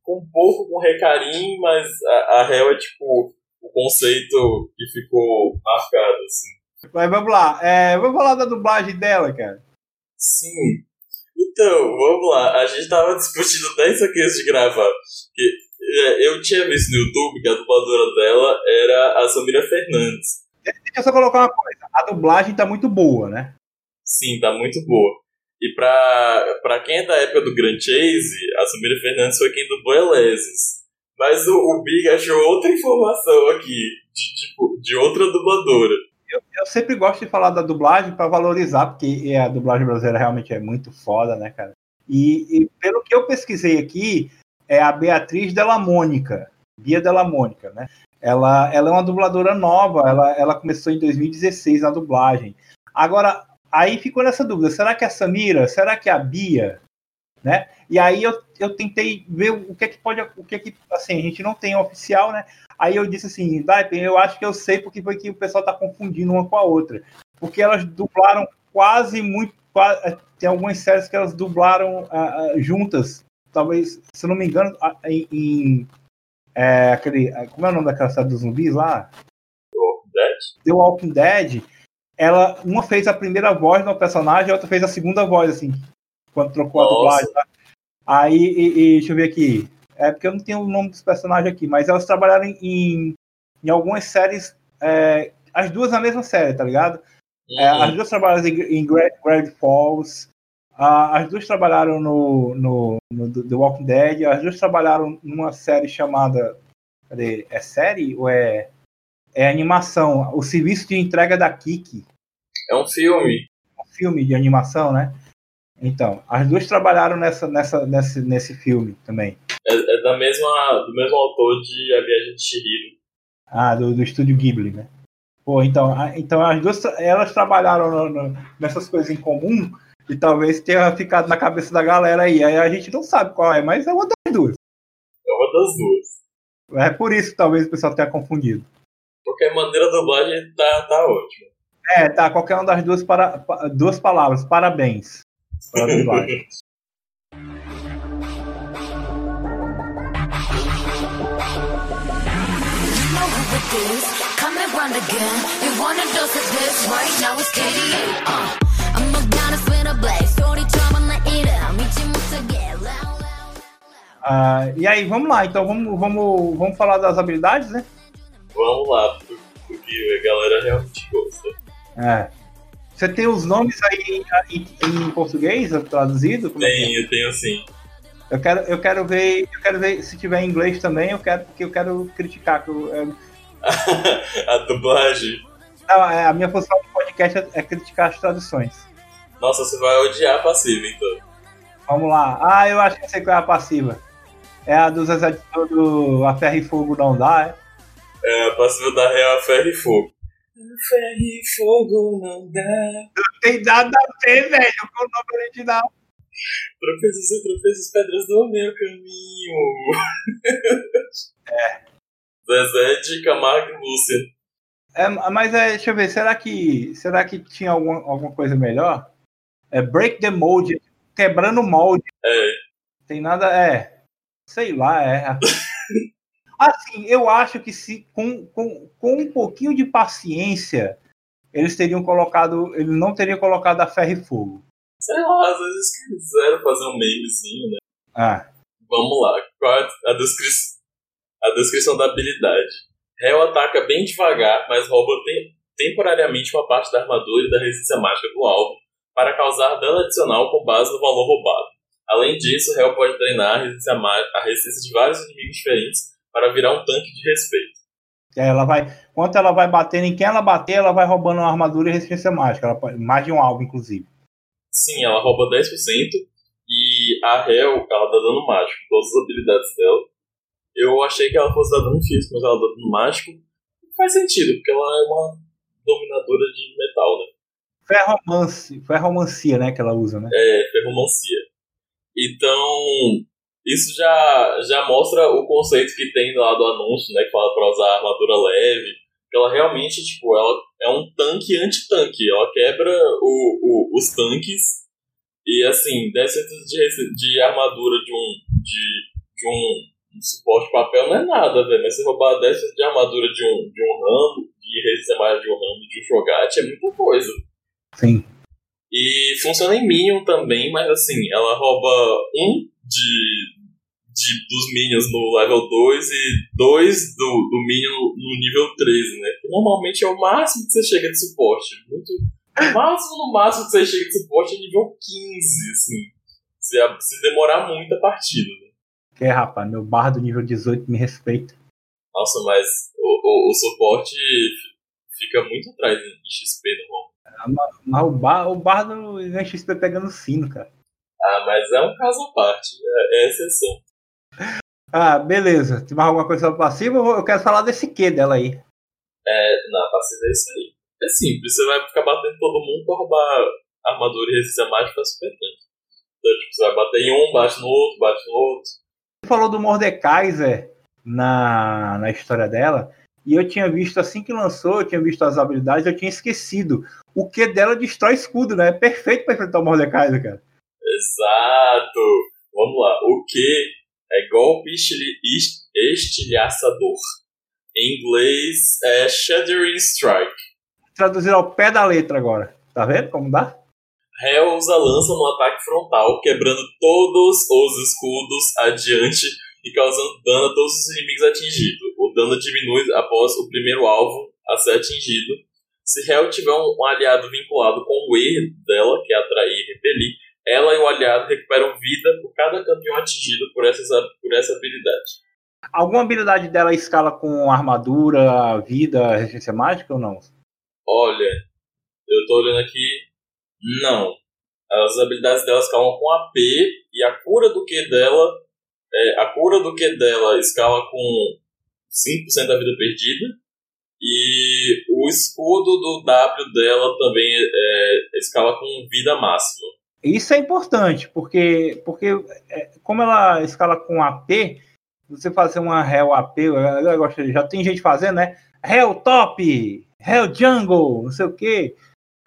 S3: com um pouco com recarim, mas a, a Hell é tipo o conceito que ficou marcado, assim.
S2: Mas vamos lá, é, vamos falar da dublagem dela, cara.
S3: Sim. Então, vamos lá. A gente tava discutindo até isso aqui antes de gravar. Que é, eu tinha visto no YouTube que a dubladora dela era a Samira Fernandes.
S2: Deixa eu só colocar uma coisa. A dublagem tá muito boa, né?
S3: Sim, tá muito boa. E pra, pra quem é da época do Grand Chase, a Samira Fernandes foi quem dublou Eleses. Mas o, o Big achou outra informação aqui, de, tipo, de outra dubladora.
S2: Eu, eu sempre gosto de falar da dublagem para valorizar, porque a dublagem brasileira realmente é muito foda, né, cara? E, e, pelo que eu pesquisei aqui, é a Beatriz Della Mônica, Bia Della Mônica, né? Ela, ela é uma dubladora nova, ela, ela começou em 2016 na dublagem. Agora, aí ficou nessa dúvida: será que é a Samira? Será que é a Bia? Né? E aí eu, eu tentei ver o que é que pode, o que é que, assim, a gente não tem oficial, né? Aí eu disse assim, eu acho que eu sei porque foi que o pessoal tá confundindo uma com a outra. Porque elas dublaram quase muito, quase, tem algumas séries que elas dublaram uh, juntas, talvez, se não me engano, em, em é, aquele, como é o nome daquela série dos zumbis lá?
S3: The Walking Dead.
S2: The Walking Dead. Ela, uma fez a primeira voz no personagem, a outra fez a segunda voz, assim, quando trocou Nossa. a dublagem. Tá? Aí, e, e, deixa eu ver aqui. É porque eu não tenho o nome dos personagens aqui, mas elas trabalharam em, em algumas séries, é, as duas na mesma série, tá ligado? É, uhum. É, as duas trabalharam em, em Gravity Falls, uh, as duas trabalharam no, no, no, The Walking Dead, as duas trabalharam numa série chamada. Cadê? É série ou é. É animação, o serviço de entrega da Kiki.
S3: É um filme.
S2: Um filme de animação, né? Então, as duas trabalharam nessa, nessa, nesse, nesse filme também.
S3: É, é da mesma, do mesmo autor de A Viagem de Chihiro.
S2: Ah, do, do estúdio Ghibli, né? Pô, então, então as duas elas trabalharam no, no, nessas coisas em comum e talvez tenha ficado na cabeça da galera aí. Aí a gente não sabe qual é, mas é uma das duas.
S3: É uma das duas.
S2: É por isso que talvez o pessoal tenha confundido.
S3: Qualquer maneira a dublagem tá, tá ótima.
S2: É, tá, qualquer uma das duas, para, duas palavras. Parabéns. Para a dublagem. Uh, e aí, vamos lá, então vamos, vamos, vamos falar das habilidades, né?
S3: Vamos lá, porque a galera realmente gosta.
S2: É. Você tem os nomes aí em, em português traduzido?
S3: Como é é? tenho, é? tenho sim.
S2: Eu quero, eu quero ver, eu quero ver se tiver em inglês também, eu quero, porque eu quero criticar. Que eu, eu...
S3: a dublagem.
S2: Não, é, a minha função no podcast é, é, criticar as traduções.
S3: Nossa, você vai odiar a passiva, então.
S2: Vamos lá. Ah, eu acho que eu sei qual é a passiva. É a do Zezé do A Ferro e Fogo não dá,
S3: é? É, a passiva da Real A Ferro e Fogo. Ferro e fogo não dá.
S2: Não tem nada a ver, velho, com o nome original.
S3: Tropeços e tropeços, pedras do meu caminho.
S2: É.
S3: Zezé de Camargo e Lúcia.
S2: É, mas é, deixa eu ver, será que, será que tinha alguma, alguma coisa melhor? É Break the Mold, quebrando o molde.
S3: É.
S2: Tem nada, é. Sei lá, é. Assim, eu acho que se com, com, com um pouquinho de paciência, eles teriam colocado. Eles não teriam colocado a ferro e fogo.
S3: Sei lá, às vezes quiseram fazer um memezinho, né?
S2: Ah.
S3: Vamos lá. Qual é a, descri a descrição da habilidade? Hell ataca bem devagar, mas rouba te temporariamente uma parte da armadura e da resistência mágica do alvo para causar dano adicional com base no valor roubado. Além disso, Hell pode treinar a resistência, a resistência de vários inimigos diferentes para virar um tanque de respeito.
S2: É, ela vai, quanto ela vai batendo em quem ela bater, ela vai roubando uma armadura e resistência mágica, ela, mais de um alvo, inclusive.
S3: Sim, ela rouba 10% e a Hel, ela dá dano mágico, todas as habilidades dela. Eu achei que ela fosse dar dano físico, mas ela dá dano mágico. Faz sentido, porque ela é uma dominadora de metal, né?
S2: Ferromance, ferromancia, né, que ela usa, né?
S3: É, ferromancia. Então, isso já, já mostra o conceito que tem lá do anúncio, né? Que fala para usar armadura leve. Que ela realmente, tipo, ela é um tanque anti-tanque. Ela quebra o, o, os tanques. E assim, 10% de, de armadura de um, de, de um, um suporte papel não é nada, velho. Mas se roubar 10% de armadura de um, de um ramo, de mais de um ramo, de um Shogat, é muita coisa.
S2: Sim.
S3: E funciona em Minion também, mas assim, ela rouba um de, de, dos Minions no level 2 e 2 do, do Minion no nível 13, né? Que normalmente é o máximo que você chega de suporte. Muito, o máximo, no máximo que você chega de suporte é nível 15, assim. Se, se demorar muito a partida, né?
S2: Que é, rapaz, meu barra do nível 18 me respeita.
S3: Nossa, mas o, o, o suporte fica muito atrás em XP no ROM.
S2: Mas o bar, o bar do XP pegando sino, cara.
S3: Ah, mas é um caso à parte, é, é exceção.
S2: Ah, beleza. Tem mais alguma coisa sobre passiva? Eu quero falar desse Q dela aí.
S3: É, não, passiva é isso aí. É simples, você vai ficar batendo todo mundo pra roubar armadura e resistência mágica super tanto. Então, tipo, você vai bater em um, bate no outro, bate no outro.
S2: Falou do Mordekaiser na, na história dela, e eu tinha visto assim que lançou, eu tinha visto as habilidades, eu tinha esquecido. O que dela destrói escudo, né? É perfeito pra enfrentar o Mordekaiser, cara.
S3: Exato! Vamos lá. O que é golpe estilhaçador. Em inglês é Shuddering Strike.
S2: Traduzir ao pé da letra agora. Tá vendo como dá?
S3: Hell usa lança no ataque frontal, quebrando todos os escudos adiante e causando dano a todos os inimigos atingidos. O dano diminui após o primeiro alvo a ser atingido. Se Hell tiver um aliado vinculado com o E dela, que é atrair e repelir, ela e o aliado recuperam vida por cada campeão atingido por, essas, por essa habilidade.
S2: Alguma habilidade dela escala com armadura, vida, resistência mágica ou não?
S3: Olha, eu tô olhando aqui. Não. As habilidades dela escalam com AP e a cura do Q dela. É, a cura do Q dela escala com 5% da vida perdida. E o escudo do W dela também é, escala com vida máxima.
S2: Isso é importante, porque, porque é, como ela escala com AP, você fazer uma Hell AP, eu gosto, já tem gente fazendo, né? Hell Top, Hell Jungle, não sei o quê.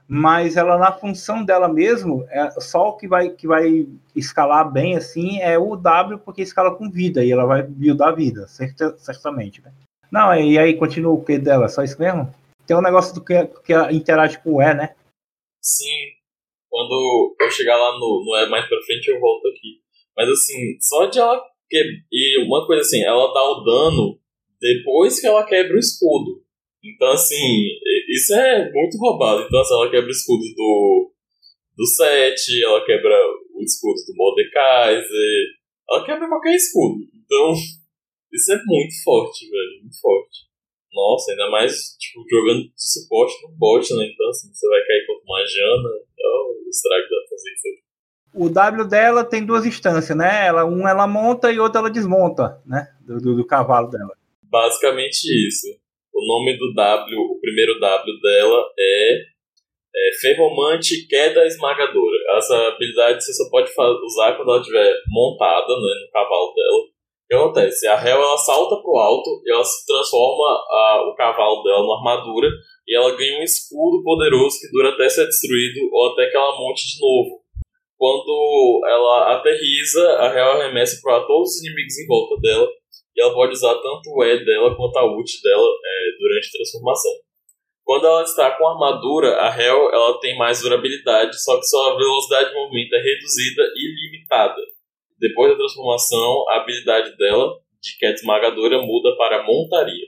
S2: Mas ela, na função dela mesmo, é só o que vai, que vai escalar bem assim é o W, porque escala com vida, e ela vai buildar vida, certamente. Né? Não, e aí continua o que dela? Só isso mesmo? Tem um negócio do que, que interage com o E, né?
S3: Sim, quando eu chegar lá no, no é mais pra frente, eu volto aqui. Mas assim, só de ela. E uma coisa assim, ela dá o dano depois que ela quebra o escudo. Então, assim, isso é muito roubado. Então, assim, ela quebra o escudo do, do 7, ela quebra o escudo do Mordekaiser, ela quebra qualquer escudo. Então, isso é muito forte, velho, muito forte. Nossa, ainda mais, tipo, jogando de suporte no bot, né? Então, assim, você vai cair contra uma Jana, é o estrago da fazer isso aqui.
S2: O W dela tem duas instâncias, né? Ela, um ela monta e outra ela desmonta, né? Do, do, do cavalo dela.
S3: Basicamente isso. O nome do W, o primeiro W dela é, é Ferromante Queda Esmagadora. Essa habilidade você só pode usar quando ela estiver montada né, no cavalo dela que acontece? A Hel ela salta pro alto e ela se transforma a, o cavalo dela numa armadura e ela ganha um escudo poderoso que dura até ser destruído ou até que ela monte de novo. Quando ela aterriza, a Hel arremessa para todos os inimigos em volta dela e ela pode usar tanto o E dela quanto a ult dela é, durante a transformação. Quando ela está com armadura, a Hel ela tem mais durabilidade, só que sua velocidade de movimento é reduzida e limitada. Depois da transformação, a habilidade dela, de queda esmagadora, muda para montaria.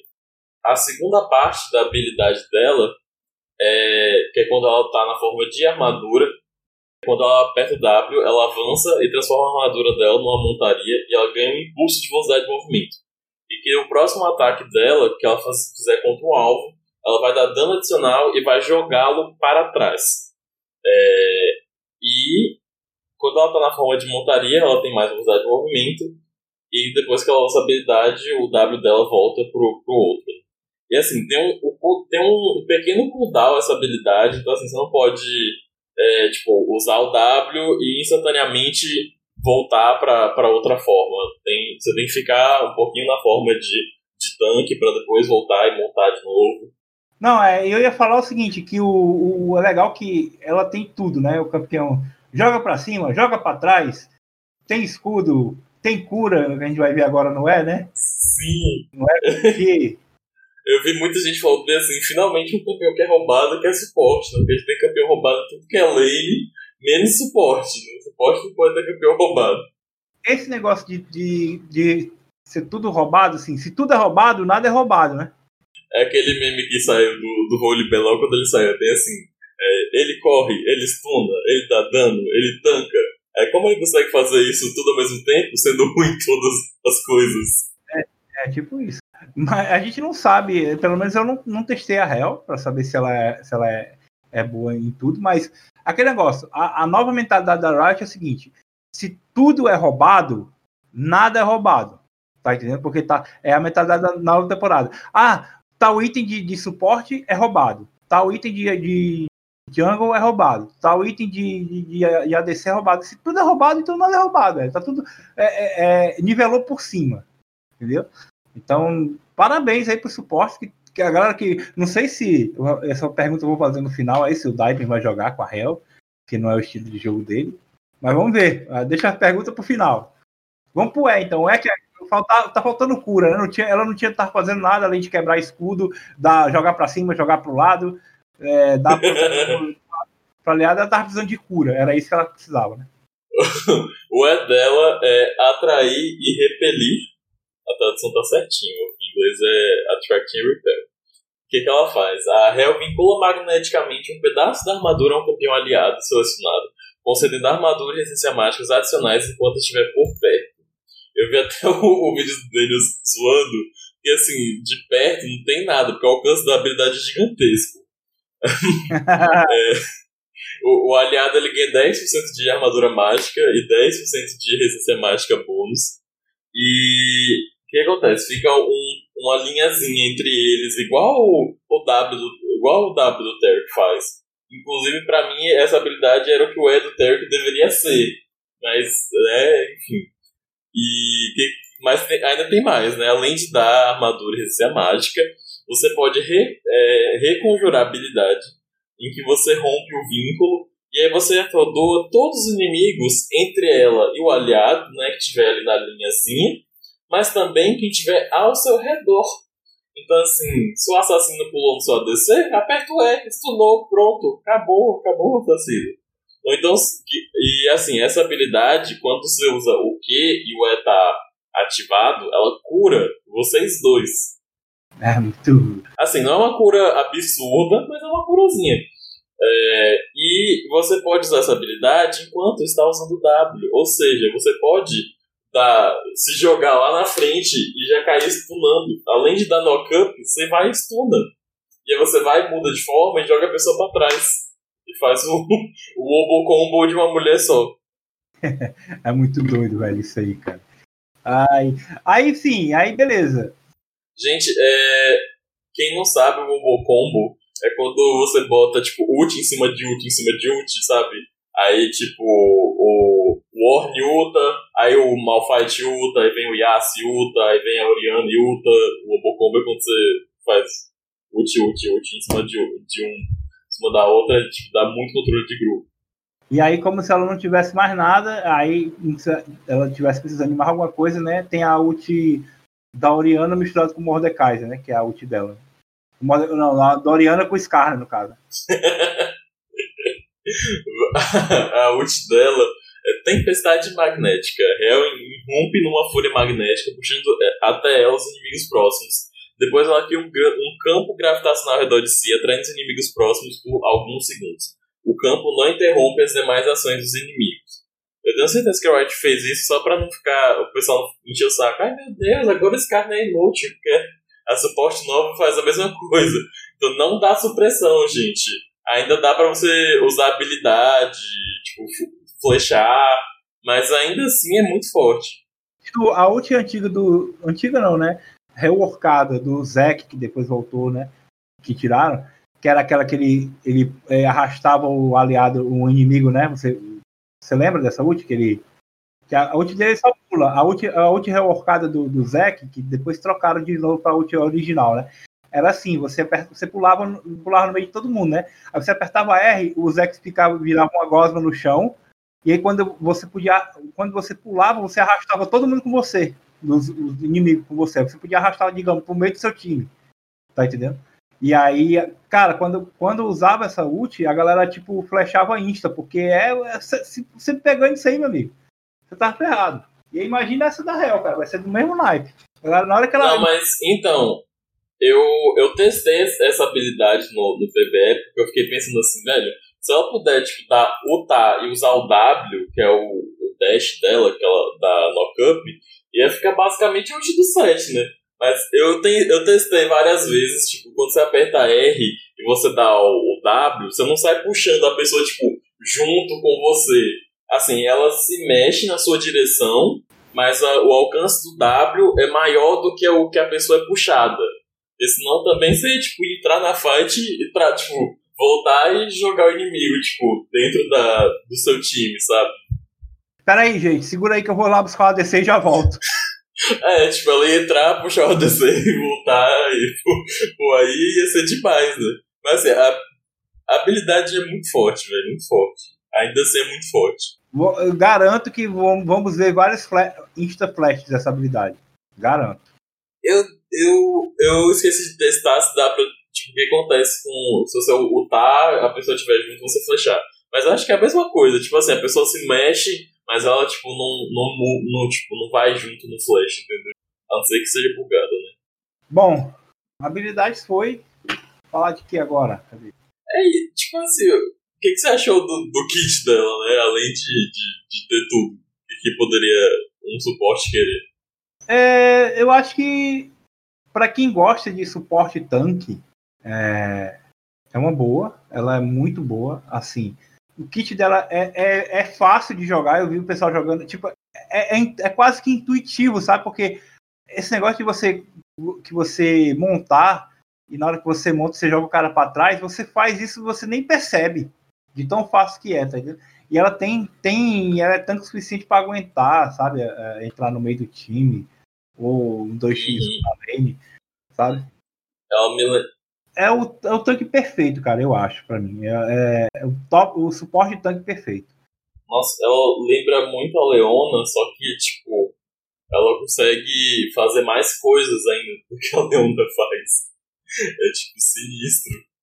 S3: A segunda parte da habilidade dela, é, que é quando ela está na forma de armadura, quando ela aperta o W, ela avança e transforma a armadura dela numa montaria e ela ganha um impulso de velocidade de movimento. E que o próximo ataque dela, que ela fizer contra um alvo, ela vai dar dano adicional e vai jogá-lo para trás. É, e quando ela tá na forma de montaria, ela tem mais velocidade de movimento. E depois que ela usa a habilidade, o W dela volta pro, pro outro. E assim, tem um, tem um pequeno cooldown essa habilidade, então assim, você não pode é, tipo, usar o W e instantaneamente voltar para outra forma. Tem, você tem que ficar um pouquinho na forma de, de tanque para depois voltar e montar de novo.
S2: Não, é, eu ia falar o seguinte, que o, o é legal que ela tem tudo, né? O campeão joga para cima, joga para trás, tem escudo, tem cura, que a gente vai ver agora, não é, né?
S3: Sim.
S2: Não é porque.
S3: Eu vi muita gente falando bem assim, finalmente um campeão que é roubado que é suporte, né? Porque a gente tem campeão roubado tudo que é lane, menos suporte, né? Suporte não pode ter campeão roubado.
S2: esse negócio de, de, de ser tudo roubado, assim, se tudo é roubado, nada é roubado, né?
S3: É aquele meme que saiu do, do Holy Belão quando ele saiu, bem assim. É, ele corre, ele stuna, ele dá dano, ele tanca. É, como ele consegue fazer isso tudo ao mesmo tempo, sendo ruim em todas as coisas?
S2: É, é tipo isso. Mas a gente não sabe, pelo menos eu não, não testei a Hell para saber se ela, é, se ela é, é boa em tudo, mas aquele negócio, a, a nova mentalidade da Riot é o seguinte: se tudo é roubado, nada é roubado. Tá entendendo? Porque tá, é a mentalidade da nova temporada. Ah, tal item de, de suporte é roubado. Tal item de, de jungle é roubado. Tal item de, de, de, ADC é roubado. Se tudo é roubado, então nada é roubado. É, tá tudo. É, é, é, nivelou por cima. Entendeu? Então, parabéns aí pro suporte. Que, que a galera que. Não sei se. Essa pergunta eu vou fazer no final aí, se o Dive vai jogar com a Hell, que não é o estilo de jogo dele. Mas vamos ver. Ah, deixa a pergunta pro final. Vamos pro E, então. O E que é, falta, tá faltando cura, né? Não tinha, ela não tinha estar fazendo nada além de quebrar escudo, dar, jogar para cima, jogar pro lado, é, dar pra aliada, ela tava precisando de cura. Era isso que ela precisava, né?
S3: o E dela é atrair e repelir a tradução tá certinho. Em inglês é Attract and Repel. O que, que ela faz? A Hel vincula magneticamente um pedaço da armadura a um campeão aliado selecionado, concedendo armadura e resistência mágicas adicionais enquanto estiver por perto. Eu vi até o, o vídeo deles zoando, que assim, de perto não tem nada, porque o alcance da habilidade é gigantesco. é, o, o, aliado ele ganha 10% de armadura mágica e 10% de resistência mágica bônus. E que acontece? Fica um, uma linhazinha entre eles, igual o, o W igual o W do Terry faz. Inclusive, para mim, essa habilidade era o que o E do Terry deveria ser. Mas, é, enfim. E tem, mas tem, ainda tem mais, né? Além de dar armadura e resistência mágica, você pode re, é, reconjurar a habilidade em que você rompe o vínculo e aí você doa todos os inimigos entre ela e o aliado, né, que estiver ali na linhazinha, mas também quem estiver ao seu redor. Então, assim, se o assassino pulou no seu ADC, aperta o E, stunou, pronto, acabou, acabou o assassino. Ou então, e assim, essa habilidade, quando você usa o Q e o E tá ativado, ela cura vocês dois.
S2: É muito.
S3: Assim, não é uma cura absurda, mas é uma curazinha. É, e você pode usar essa habilidade enquanto está usando o W. Ou seja, você pode da, se jogar lá na frente e já cair stunando. Além de dar knock-up, você vai e stuna. E aí você vai, muda de forma e joga a pessoa pra trás. E faz o, o combo de uma mulher só.
S2: é muito doido, velho, isso aí, cara. Aí, aí sim, aí beleza.
S3: Gente, é, quem não sabe o obo combo é quando você bota, tipo, ult em cima de ult em cima de ult, sabe? Aí, tipo, o Warren ulta, aí o Malphite ulta, aí vem o Yassi ulta, aí vem a Oriana ulta. O Obocombo é quando você faz ult, ult, ult em cima de, de um, em cima da outra, tipo, dá muito controle de grupo.
S2: E aí, como se ela não tivesse mais nada, aí ela tivesse precisando de mais alguma coisa, né? Tem a ult da Oriana misturada com o Mordecai, né? Que é a ult dela. Não, a da Oriana com o Scar, no caso.
S3: a ult dela é tempestade magnética. Hel irrompe numa fúria magnética, puxando é, até ela os inimigos próximos. Depois ela cria um, um campo gravitacional ao redor de si, atraindo os inimigos próximos por alguns segundos. O campo não interrompe as demais ações dos inimigos. Eu tenho certeza que a Riot fez isso só pra não ficar. O pessoal encher o saco. Ai meu Deus, agora esse cara é inútil, porque a suporte nova faz a mesma coisa. Então não dá supressão, gente ainda dá para você usar habilidade, tipo, flechar, mas ainda assim é muito forte.
S2: A ult antiga do. Antiga não, né? Reworkada do Zack, que depois voltou, né? Que tiraram, que era aquela que ele, ele é, arrastava o aliado, o inimigo, né? Você, você lembra dessa ult? Que ele. Que a, a ult dele só pula. A ult, a ult reworkada do, do que depois trocaram de novo pra ult original, né? era assim, você, aperta, você pulava, pulava no meio de todo mundo, né? Aí você apertava R, os X ficava, virava uma gosma no chão, e aí quando você podia, quando você pulava, você arrastava todo mundo com você, os, os inimigos com você. Você podia arrastar, digamos, pro meio do seu time. Tá entendendo? E aí, cara, quando, quando usava essa ult, a galera, tipo, flechava insta, porque é, é se pegando isso aí, meu amigo, você tá ferrado. E imagina essa da Hell, cara, vai ser do mesmo naipe. Na hora que ela.
S3: Não, mas então, eu, eu testei essa habilidade no, no PBE, porque eu fiquei pensando assim, velho, se ela puder, tipo, dar o tá e usar o W, que é o, o dash dela, que ela dá no up, ia ficar basicamente um do 7, né? Mas eu, eu testei várias vezes, tipo, quando você aperta R e você dá o, o W, você não sai puxando a pessoa, tipo, junto com você. Assim, ela se mexe na sua direção, mas a, o alcance do W é maior do que o que a pessoa é puxada. Porque senão também você, tipo, entrar na fight e pra, tipo, voltar e jogar o inimigo, tipo, dentro da, do seu time, sabe?
S2: Pera aí, gente, segura aí que eu vou lá buscar o ADC e já volto.
S3: é, tipo, ela ia entrar, puxar o ADC e voltar, e pô, aí ia ser demais, né? Mas assim, a, a habilidade é muito forte, velho, muito forte. Ainda assim é muito forte.
S2: Eu garanto que vamos ver vários insta-flashes dessa habilidade. Garanto.
S3: Eu, eu, eu esqueci de testar se dá pra. O que acontece com. Se você ultar, a pessoa estiver junto, você flechar. Mas eu acho que é a mesma coisa. Tipo assim, a pessoa se mexe, mas ela, tipo, não, não, não, tipo, não vai junto no flash, entendeu? A não ser que seja bugada, né?
S2: Bom, habilidades foi. Falar de que agora? Cadê?
S3: É, tipo assim, o que, que você achou do, do kit dela, né? Além de, de, de ter tudo. O que poderia um suporte querer?
S2: É, eu acho que para quem gosta de suporte tanque, é, é uma boa. Ela é muito boa. Assim, o kit dela é, é, é fácil de jogar. Eu vi o pessoal jogando. Tipo, é, é, é, quase que intuitivo, sabe? Porque esse negócio de você que você montar e na hora que você monta, você joga o cara para trás, você faz isso você nem percebe de tão fácil que é, tá entendendo? E ela tem, tem, ela é tanto suficiente para aguentar, sabe? É, entrar no meio do time ou um 2x uhum. na lane, sabe?
S3: Ela me,
S2: é o, é o tanque perfeito, cara, eu acho, para mim. É, é, é, o top, o suporte de tanque perfeito.
S3: Nossa, ela lembra muito a Leona, só que, tipo, ela consegue fazer mais coisas ainda do que a Leona faz. É, tipo, sinistro.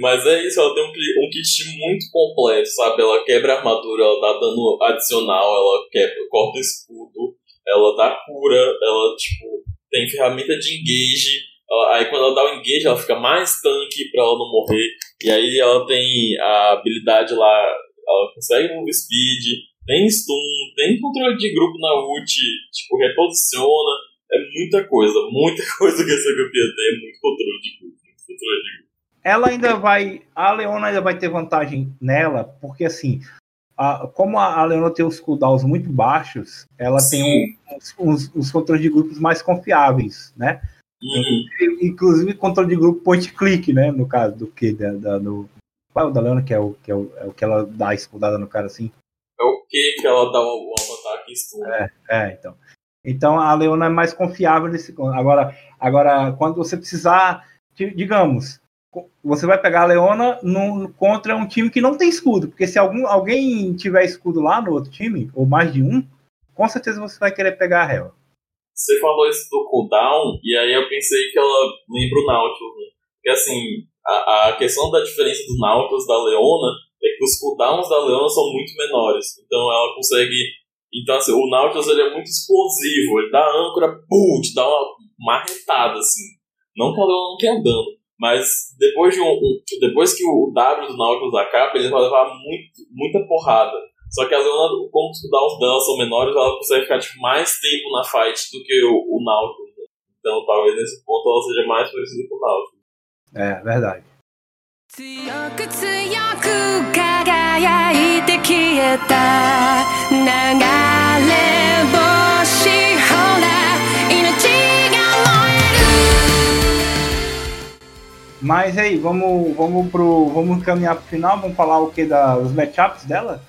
S3: Mas é isso, ela tem um, um kit muito completo, sabe? Ela quebra a armadura, ela dá dano adicional, ela quebra, corta escudo, ela dá cura, ela, tipo, tem ferramenta de engage aí quando ela dá o engage, ela fica mais tanque pra ela não morrer. E aí ela tem a habilidade lá, ela consegue move speed, tem stun, tem controle de grupo na ult, tipo, reposiciona. É muita coisa, muita coisa que essa campeã tem, é muito controle de grupo, muito controle de grupo.
S2: Ela ainda vai. A Leona ainda vai ter vantagem nela, porque assim, a, como a, a Leona tem os cooldowns muito baixos, ela Sim. tem uns, uns controles de grupos mais confiáveis, né? Uhum. Inclusive controle de grupo point click, né? No caso do que? Da, da, no... Qual é o da Leona que é o, que é o, é o que ela dá a escudada no cara assim?
S3: É o que que ela dá o, o ataque e
S2: É, é, então. Então a Leona é mais confiável nesse. Agora, agora quando você precisar, digamos, você vai pegar a Leona no, contra um time que não tem escudo, porque se algum, alguém tiver escudo lá no outro time, ou mais de um, com certeza você vai querer pegar a Hela.
S3: Você falou isso do cooldown, e aí eu pensei que ela lembra o Nautilus, né? Porque assim, a, a questão da diferença do Nautilus da Leona é que os cooldowns da Leona são muito menores. Então ela consegue. Então, assim, o Nautilus ele é muito explosivo, ele dá âncora, pum, te dá uma marretada, assim. Não que a Leona não tenha dano, mas depois, de um, um, depois que o W do Nautilus acaba, ele vai levar muito, muita porrada. Só que a Leona, como os cooldowns dela são menores, ela consegue ficar tipo, mais tempo na fight do que o, o Nautilus. Né? Então talvez nesse ponto ela seja mais parecida com o Nautilus.
S2: É, verdade. Mas aí, vamos, vamos pro. Vamos caminhar pro final, vamos falar o que dos matchups dela?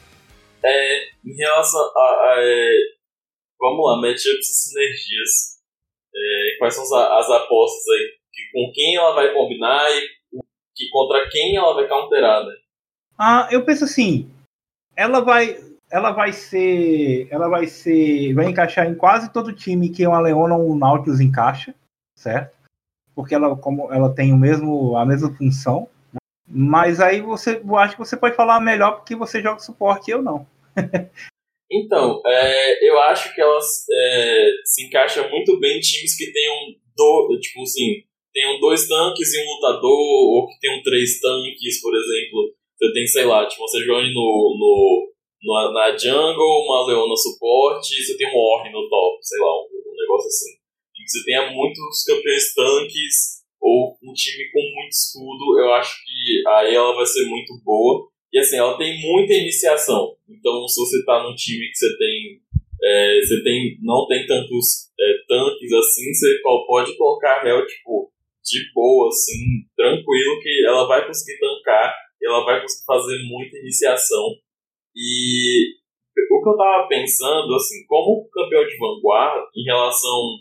S3: É, em relação a. a é, vamos lá, matchups e sinergias. É, quais são as, as apostas aí? Que, com quem ela vai combinar e que, contra quem ela vai counterar, né?
S2: Ah, eu penso assim. Ela vai. Ela vai ser. Ela vai ser. Vai encaixar em quase todo time que uma Leona ou um Nautilus encaixa, certo? Porque ela, como ela tem o mesmo, a mesma função. Mas aí você, eu acho que você pode falar melhor porque você joga suporte e eu não.
S3: Então, é, eu acho que elas é, se encaixam muito bem em times que tenham, do, tipo assim, tenham dois tanques e um lutador, ou que tenham três tanques, por exemplo. Você tem, sei lá, tipo, você joga no, no, no, na jungle, uma leona suporte, e você tem um Orne no top, sei lá, um, um negócio assim. E você tenha muitos campeões tanques, ou um time com muito escudo, eu acho que aí ela vai ser muito boa. E assim, ela tem muita iniciação. Então, se você tá num time que você tem. É, você tem, não tem tantos é, tanques assim, você pode colocar a Hell, tipo, de boa, assim, tranquilo, que ela vai conseguir tancar, ela vai conseguir fazer muita iniciação. E o que eu tava pensando, assim, como campeão de vanguarda, em relação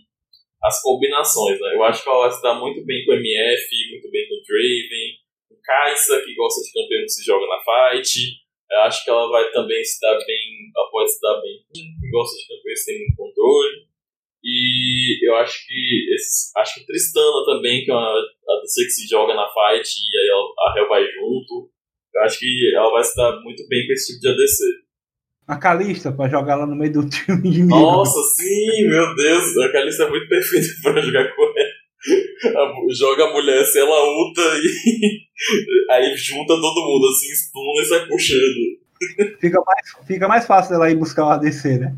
S3: às combinações, né? Eu acho que ela se dar muito bem com o MF, muito bem com o Draven, Kaisa, que gosta de campeão que se joga na fight. Eu acho que ela vai também se dar bem, ela pode se dar bem que gosta de campeões que tem muito controle. E eu acho que acho que Tristana também, que é uma a que se joga na fight e aí a Hell vai junto. Eu acho que ela vai se dar muito bem com esse tipo de ADC.
S2: A Kalista, pra jogar lá no meio do time inimigo.
S3: Nossa, sim, meu Deus, a Kalista é muito perfeita pra jogar com ela joga a mulher, se ela ulta e aí junta todo mundo, assim, stuna e sai puxando.
S2: Fica mais, fica mais fácil dela ir buscar o ADC, né?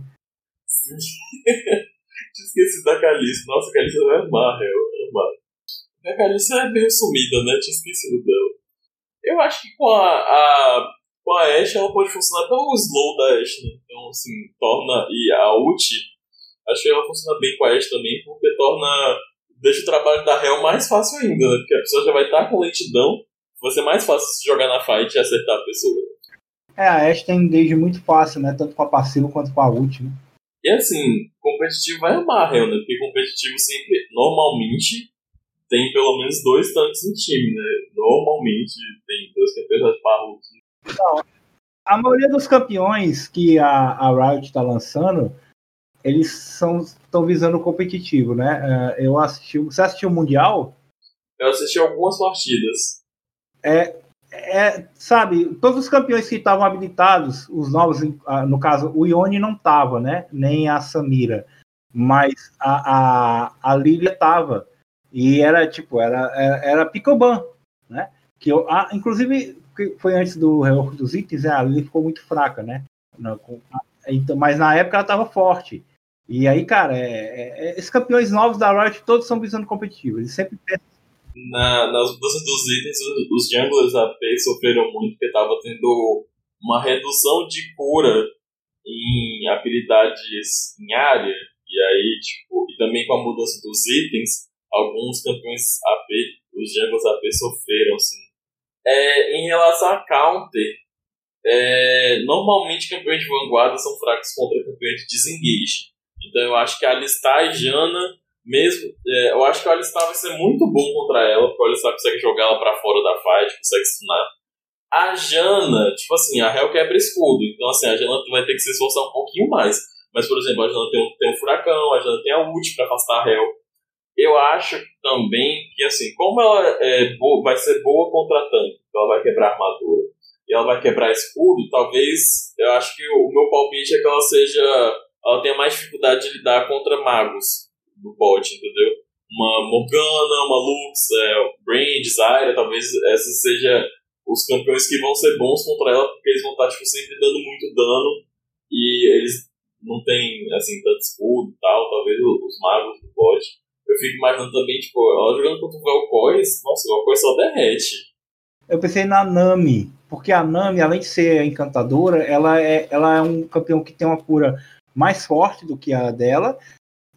S3: Sim. Tinha esquecido da Calista. Nossa, a Calista vai amar, eu amar. A Calista é meio sumida, né? Tinha esquecido dela. Eu acho que com a, a, com a Ashe ela pode funcionar pelo slow da Ashe, né? Então, assim, torna. E a ult, acho que ela funciona bem com a Ashe também, porque torna deixa o trabalho da Hell mais fácil ainda, né? Porque a pessoa já vai estar com lentidão, vai ser mais fácil se jogar na fight e acertar a pessoa.
S2: É, a Ashe tem engage muito fácil, né? Tanto com a passiva quanto com a ult, né?
S3: E assim, competitivo vai amar a Hell, né? Porque competitivo sempre, normalmente, tem pelo menos dois tanques no time, né? Normalmente tem dois campeões parrudos.
S2: A maioria dos campeões que a, a Riot está lançando eles são estão visando o competitivo, né? É, eu assisti, você assistiu o mundial?
S3: Eu assisti algumas partidas.
S2: É, é, sabe, todos os campeões que estavam habilitados, os novos, no caso, o Ione não tava, né? Nem a Samira, mas a, a, a Lilia tava. E era tipo, era, era, era Picoban? Que eu, a, inclusive, foi antes do rework dos itens, né? a Lilia ficou muito fraca, né? Então, mas na época ela estava forte. E aí, cara, é, é, é, esses campeões novos da Riot todos são visando competitivo. Eles sempre pensam.
S3: Na, nas mudanças dos itens, os, junglers AP sofreram muito porque tava tendo uma redução de cura em habilidades em área. E aí, tipo, e também com a mudança dos itens, alguns campeões AP, os junglers AP sofreram, assim. É, em relação a counter, é, normalmente campeões de vanguarda são fracos contra campeões de disengage. Então eu acho que a Alistar e Jana, mesmo. É, eu acho que a Alistar vai ser muito bom contra ela, porque a Alistar consegue jogar ela pra fora da fight, consegue stunar. A Jana, tipo assim, a Hell quebra escudo, então assim, a Jana vai ter que se esforçar um pouquinho mais. Mas, por exemplo, a Jana tem um, tem um furacão, a Jana tem a ult pra afastar a Hell. Eu acho também que, assim, como ela é boa, vai ser boa contra tanque, então ela vai quebrar armadura e ela vai quebrar escudo, talvez eu acho que o meu palpite é que ela seja ela tenha mais dificuldade de lidar contra magos do bot, entendeu? Uma Morgana, uma Lux, é, Brand, Zyra, talvez esses sejam os campeões que vão ser bons contra ela, porque eles vão estar tipo, sempre dando muito dano e eles não têm assim, tanto escudo e tal, talvez os magos do bot. Eu fico imaginando também, tipo, ela jogando contra o Vel'Koz, nossa, o Vel'Koz só derrete.
S2: Eu pensei na Nami, porque a Nami, além de ser encantadora, ela é, ela é um campeão que tem uma cura mais forte do que a dela,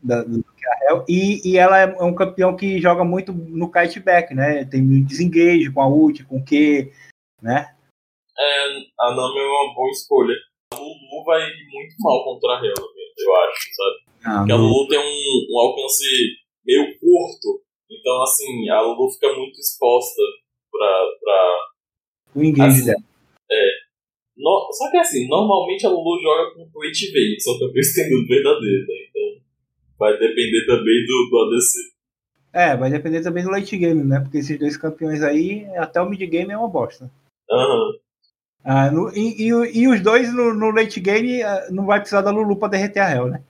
S2: da, do que a Hell, e, e ela é, é um campeão que joga muito no kiteback, né? Tem desengage com a ult, com o Q, né?
S3: É, a Nami é uma boa escolha. A Lulu vai muito mal contra a Hell, eu acho, sabe? Ah, Porque a Lulu tem um, um alcance meio curto, então assim, a Lulu fica muito exposta pra. pra
S2: o engage assim, dela.
S3: É, no, só que assim, normalmente a Lulu joga com Twitch V, só que eu tenho verdadeiro, né? Então vai depender também do, do ADC.
S2: É, vai depender também do late game, né? Porque esses dois campeões aí, até o mid game é uma bosta.
S3: Aham. Uhum.
S2: Ah, no, e, e, e, os dois no, no late game ah, não vai precisar da Lulu pra derreter a Hell, né?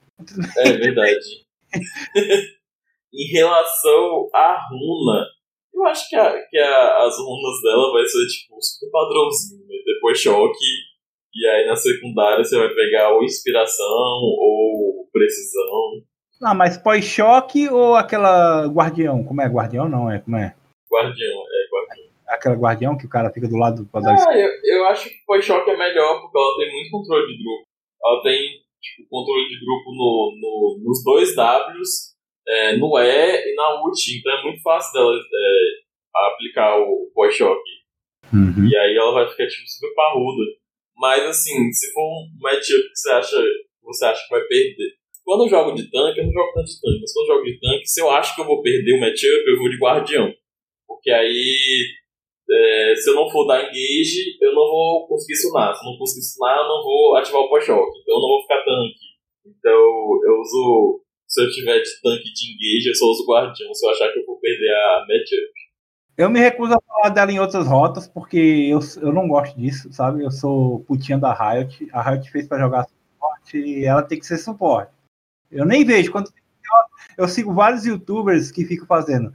S3: É verdade. em relação à runa, eu acho que, a, que a, as runas dela vai ser tipo super padrãozinho, né? Depois choque, e aí na secundária você vai pegar ou inspiração ou precisão.
S2: Não, mas pós-choque ou aquela guardião? Como é? Guardião não, é? Como é?
S3: Guardião, é guardião.
S2: Aquela guardião que o cara fica do lado
S3: do Ah, eu, eu acho que pós-choque é melhor porque ela tem muito controle de grupo. Ela tem tipo, controle de grupo no, no, nos dois Ws, é, no E e na ult, então é muito fácil dela é, aplicar o pós-choque. Uhum. E aí ela vai ficar tipo super parruda. Mas assim, se for um matchup que você acha, você acha que vai perder, quando eu jogo de tanque, eu não jogo tanto de tanque, mas quando eu jogo de tanque, se eu acho que eu vou perder o matchup, eu vou de guardião. Porque aí, é, se eu não for dar engage, eu não vou conseguir sunar. Se eu não conseguir sunar, eu não vou ativar o pós-choque. Então eu não vou ficar tanque. Então eu uso. Se eu tiver de tanque de engage, eu só uso guardião. Se eu achar que eu vou perder a matchup.
S2: Eu me recuso a falar dela em outras rotas, porque eu, eu não gosto disso, sabe? Eu sou putinha da Riot. A Riot fez para jogar suporte e ela tem que ser suporte. Eu nem vejo. Quando eu, sigo vários youtubers que ficam fazendo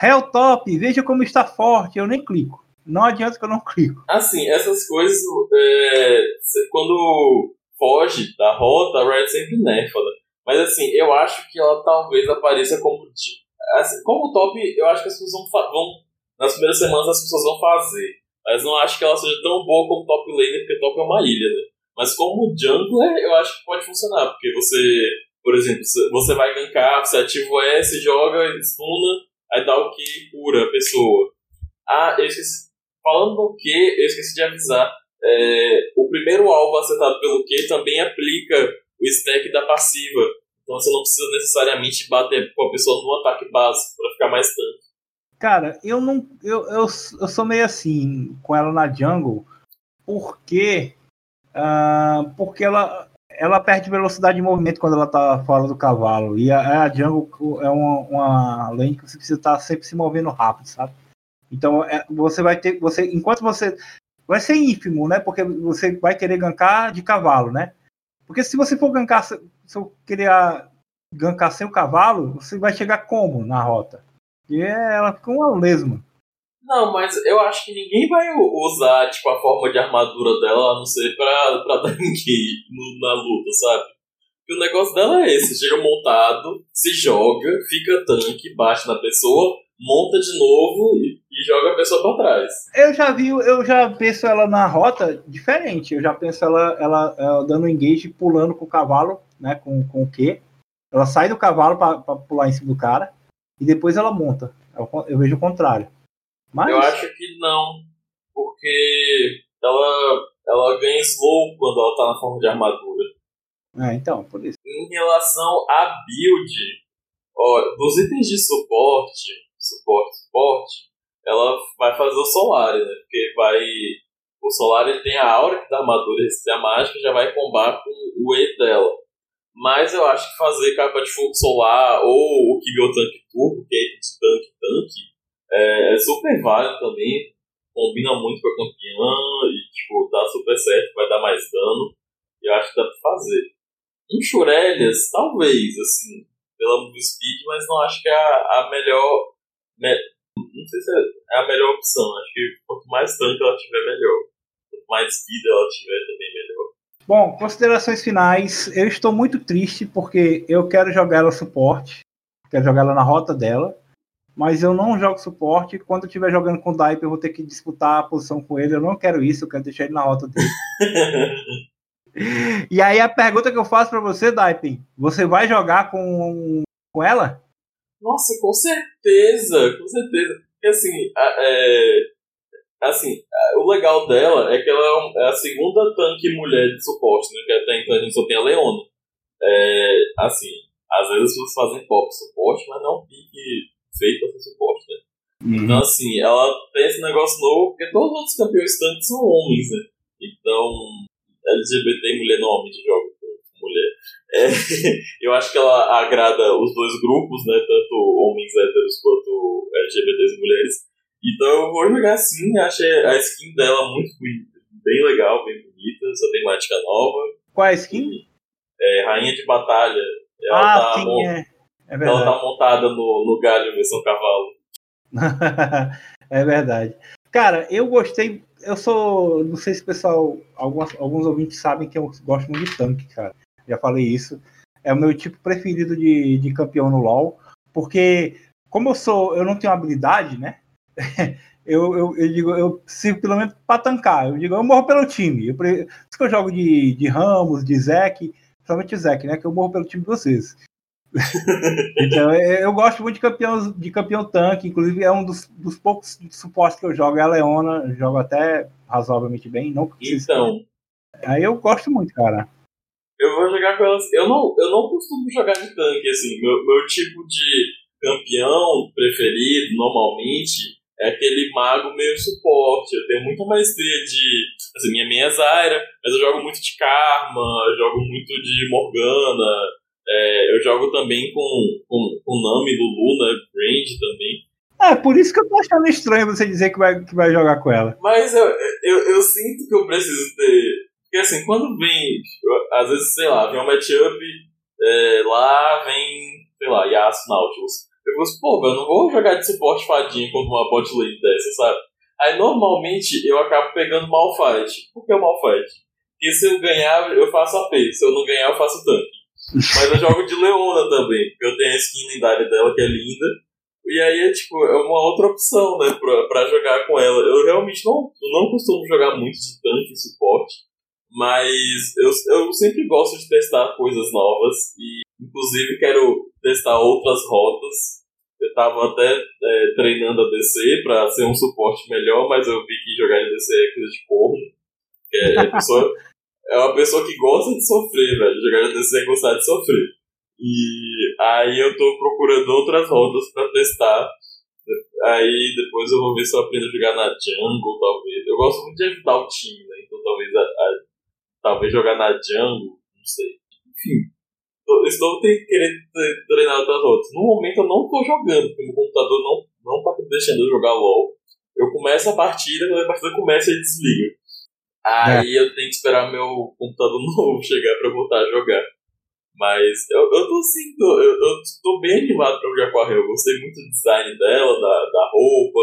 S2: Helltop, veja como está forte. Eu nem clico. Não adianta que eu não clico.
S3: Assim, essas coisas, é, quando foge da rota, a Riot sempre nerfa. Né? Mas assim, eu acho que ela talvez apareça como. Assim, como top, eu acho que as pessoas vão, vão. Nas primeiras semanas as pessoas vão fazer. Mas não acho que ela seja tão boa como top laner, porque top é uma ilha, né? Mas como jungler, eu acho que pode funcionar, porque você por exemplo, você vai gankar, você ativa o S, joga, stuna, aí dá o Q e cura a pessoa. Ah, eu esqueci. Falando no Q, eu esqueci de avisar. É, o primeiro alvo acertado pelo Q também aplica o stack da passiva. Então você não precisa necessariamente bater com a pessoa no ataque básico para ficar mais tanto.
S2: Cara, eu não. Eu, eu, eu sou meio assim com ela na jungle, porque. Uh, porque ela ela perde velocidade de movimento quando ela tá fora do cavalo. E a, a jungle é uma, uma lane que você precisa estar tá sempre se movendo rápido, sabe? Então é, você vai ter. você Enquanto você. Vai ser ínfimo, né? Porque você vai querer gankar de cavalo, né? Porque se você for gankar. Se eu querer gankar sem o cavalo, você vai chegar como na rota? E ela fica uma lesma.
S3: Não, mas eu acho que ninguém vai usar, tipo, a forma de armadura dela, a não ser pra, pra dar ninguém na luta, sabe? E o negócio dela é esse, chega montado, se joga, fica tanque, bate na pessoa, monta de novo e, e, joga a pessoa pra trás.
S2: Eu já vi, eu já penso ela na rota diferente. Eu já penso ela, ela, ela dando engage pulando com o cavalo, né? Com, com o Q. Ela sai do cavalo pra, pra pular em cima do cara e depois ela monta. Eu, eu vejo o contrário.
S3: Mas... Eu acho que não, porque ela, ela ganha slow quando ela tá na forma de armadura.
S2: É, então, por isso.
S3: Em relação à build, ó, dos itens de suporte, suporte, suporte, ela vai fazer o Solari, né? Porque vai. O Solari tem a aura que dá armadura e a mágica já vai combar com o E dela. Mas eu acho que fazer capa de fogo solar ou o Kibio Tank Turbo, que é de tanque tanque, é, é super válido também, combina muito com a campeã e tipo, dá super certo, vai dar mais dano. E eu acho que dá pra fazer. Em Churelias, talvez, assim, pela move speed, mas não acho que é a, a melhor. Não sei se é a melhor opção. Acho que quanto mais tanque ela tiver, melhor. Quanto mais vida ela tiver, também melhor.
S2: Bom, considerações finais. Eu estou muito triste porque eu quero jogar ela suporte. Quero jogar ela na rota dela mas eu não jogo suporte. Quando eu estiver jogando com o Daipe, eu vou ter que disputar a posição com ele. Eu não quero isso, eu quero deixar ele na rota dele. e aí a pergunta que eu faço para você, Daipe, você vai jogar com, com ela?
S3: Nossa, com certeza, com certeza. Porque assim, é, assim, o legal dela é que ela é, é a segunda tanque mulher de suporte, né? Que até então a gente só tem a Leona. É, assim, às vezes as pessoas fazem pop suporte, mas não pique feito para ser suporte, né? Uhum. Então, assim, ela tem esse negócio novo, porque todos os outros campeões tanques são homens, né? Então, LGBT e mulher normalmente jogam com mulher. É, eu acho que ela agrada os dois grupos, né? Tanto homens héteros quanto LGBTs e mulheres. Então eu vou jogar assim, achei a skin dela muito bem legal, bem bonita, essa temática nova.
S2: Qual é a skin?
S3: É, Rainha de Batalha. Ela
S2: ah,
S3: tá
S2: sim,
S3: mon-
S2: é. É
S3: Ela tá montada no, no galho versão cavalo.
S2: é verdade. Cara, eu gostei. Eu sou. Não sei se o pessoal. Alguns, alguns ouvintes sabem que eu gosto muito de tanque, cara. Já falei isso. É o meu tipo preferido de, de campeão no LoL. Porque, como eu sou. Eu não tenho habilidade, né? Eu, eu, eu digo, eu sirvo pelo menos pra tancar. Eu digo, eu morro pelo time. Eu, por isso que eu jogo de, de Ramos, de Zek, principalmente o Zek, né? Que eu morro pelo time de vocês. Então, eu gosto muito de campeão, de campeão tanque, inclusive é um dos, dos poucos suportes que eu jogo, é a Leona, jogo até razoavelmente bem, não
S3: Então,
S2: Aí eu gosto muito, cara.
S3: Eu vou jogar com elas. Eu não, eu não costumo jogar de tanque, assim. Meu, meu tipo de campeão preferido, normalmente, é aquele mago meio suporte. Eu tenho muita maestria de. Assim, minha meia Zaira, mas eu jogo muito de Karma, jogo muito de Morgana. é, eu jogo também com, com, com Nami, Lulu, né? Range também.
S2: É, por isso que eu tô achando estranho você dizer que vai, que vai jogar com ela.
S3: Mas eu, eu, eu sinto que eu preciso ter. Porque assim, quando vem. Às vezes, sei lá, vem um matchup, é, lá vem, sei lá, Yasuo Nautilus. Eu gosto, pô, velho, eu não vou jogar de suporte fadinha contra uma bot lane dessa, sabe? Aí normalmente eu acabo pegando Malfight. Por que Malfight? Porque se eu ganhar, eu faço AP. Se eu não ganhar, eu faço tanque. Mas eu jogo de Leona também, porque eu tenho a skin lendária dela que é linda. E aí é tipo, é uma outra opção, né, pra, pra jogar com ela. Eu realmente não, não costumo jogar muito de tanque e suporte, mas eu, eu sempre gosto de testar coisas novas e inclusive quero testar outras rotas. Eu tava até é, treinando a DC pra ser um suporte melhor, mas eu vi que jogar de DC é coisa de corno. É, a pessoa, é uma pessoa que gosta de sofrer, velho. Jogar de DC é gostar de sofrer. E aí eu tô procurando outras rotas pra testar. Aí depois eu vou ver se eu aprendo a jogar na jungle, talvez. Eu gosto muito de ajudar o time, né? Então talvez a, a- talvez jogar na jungle, não sei. Enfim. Estou te- querendo te- treinar outras rotas. No momento eu não tô jogando, porque meu computador não, não tá deixando eu jogar LOL. Eu começo a partida, quando a partida começa, ele desliga. Aí eu tenho que esperar meu computador novo chegar pra voltar a jogar. Mas eu, eu tô assim, tô, eu, eu tô bem animado pra jogar com a gostei muito do design dela, da, da roupa,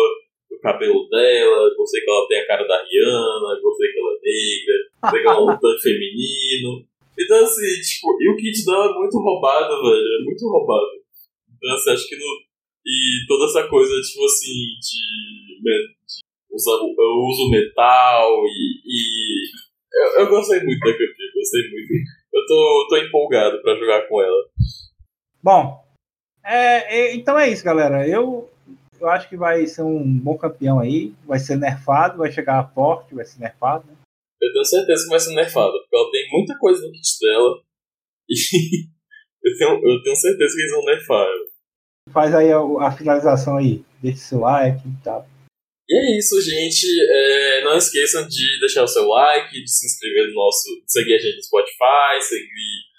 S3: do cabelo dela. Gostei que ela tem a cara da Rihanna, gostei que ela é negra, gostei que ela luta feminino. Então assim, tipo, e o kit dela é muito roubado, velho. É muito roubado. Então assim, acho que no. E toda essa coisa, tipo assim, de. me- de usar, eu uso metal e. e eu, eu gostei muito da campeã, gostei muito. Eu tô, tô empolgado pra jogar com ela.
S2: Bom, é, é, então é isso, galera. Eu, eu acho que vai ser um bom campeão aí. Vai ser nerfado, vai chegar forte, vai ser nerfado. Né?
S3: Eu tenho certeza que vai ser nerfada, porque ela tem muita coisa no kit dela. E eu tenho, eu tenho certeza que eles vão nerfar ela.
S2: Faz aí a, a finalização aí. Deixa seu like e tal.
S3: E é isso, gente. É, não esqueçam de deixar o seu like, de se inscrever no nosso. seguir a gente no Spotify, seguir,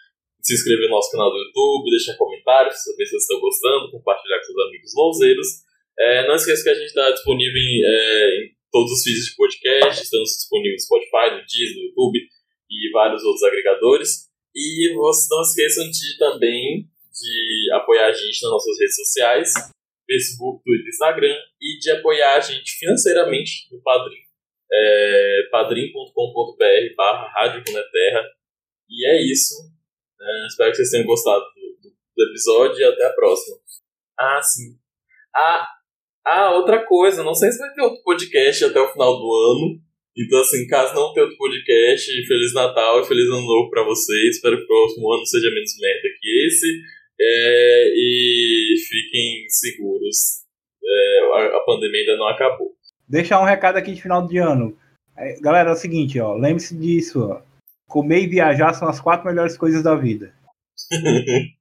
S3: se inscrever no nosso canal do YouTube, deixar comentários, saber se vocês estão gostando, compartilhar com seus amigos louzeiros. É, não esqueça que a gente está disponível em, é, em todos os feeds de podcast, estamos disponíveis no Spotify, no Deezer, no YouTube e vários outros agregadores. E vocês não esqueçam de também de apoiar a gente nas nossas redes sociais, Facebook, Twitter, Instagram e de apoiar a gente financeiramente no Padrim. É, padrim.com.br barra Rádio Runeterra. E é isso. É, espero que vocês tenham gostado do, do episódio e até a próxima. Ah, sim. Ah, ah, outra coisa, não sei se vai ter outro podcast até o final do ano. Então, assim, caso não tenha outro podcast, Feliz Natal e Feliz Ano Novo pra vocês. Espero que o próximo ano seja menos merda que esse. É, e fiquem seguros. É, a, a pandemia ainda não acabou.
S2: Deixar um recado aqui de final de ano. É, galera, é o seguinte, ó. Lembre-se disso, ó. Comer e viajar são as quatro melhores coisas da vida.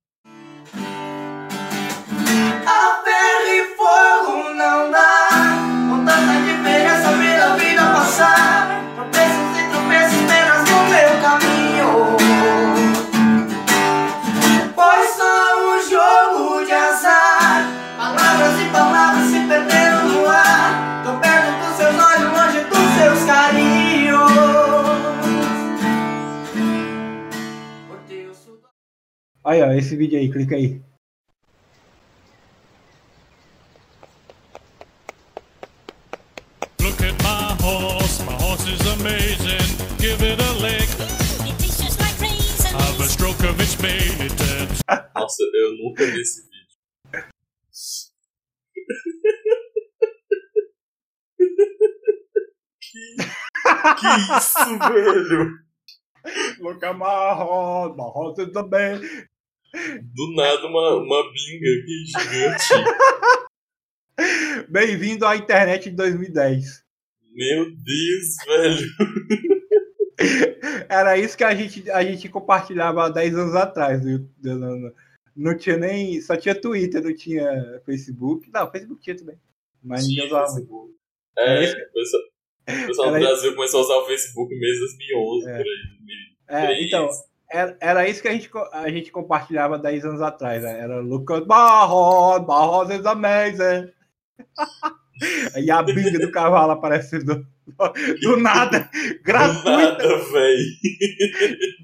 S2: Aí, ó, esse vídeo aí, clica aí.
S4: Look at my horse, my horse is amazing. Give it a lick,
S5: It tastes just like raisins.
S4: have a stroke of its mane, it turns
S3: Nossa, eu nunca vi esse vídeo. que, que isso, velho?
S2: Look at my horse, my horse is amazing.
S3: Do nada uma, uma binga aqui gigante.
S2: Bem-vindo à internet de 2010.
S3: Meu Deus, velho.
S2: Era isso que a gente, a gente compartilhava há 10 anos atrás. Não, não- tinha nem. Só tinha Twitter, não tinha Facebook. Não, Facebook tinha também. Mas ninguém
S3: Tinha
S2: usava muito.
S3: Facebook. É, o pessoal, o pessoal do Brasil começou a usar o Facebook mês 2011,
S2: É.
S3: por aí. 2013.
S2: É, então, era, era isso que a gente, a gente compartilhava 10 anos atrás. né? Era Lucas Barros, Barros is amazing. e a binga do cavalo aparecendo do, do nada,
S3: Do
S2: gratuita,
S3: nada, velho.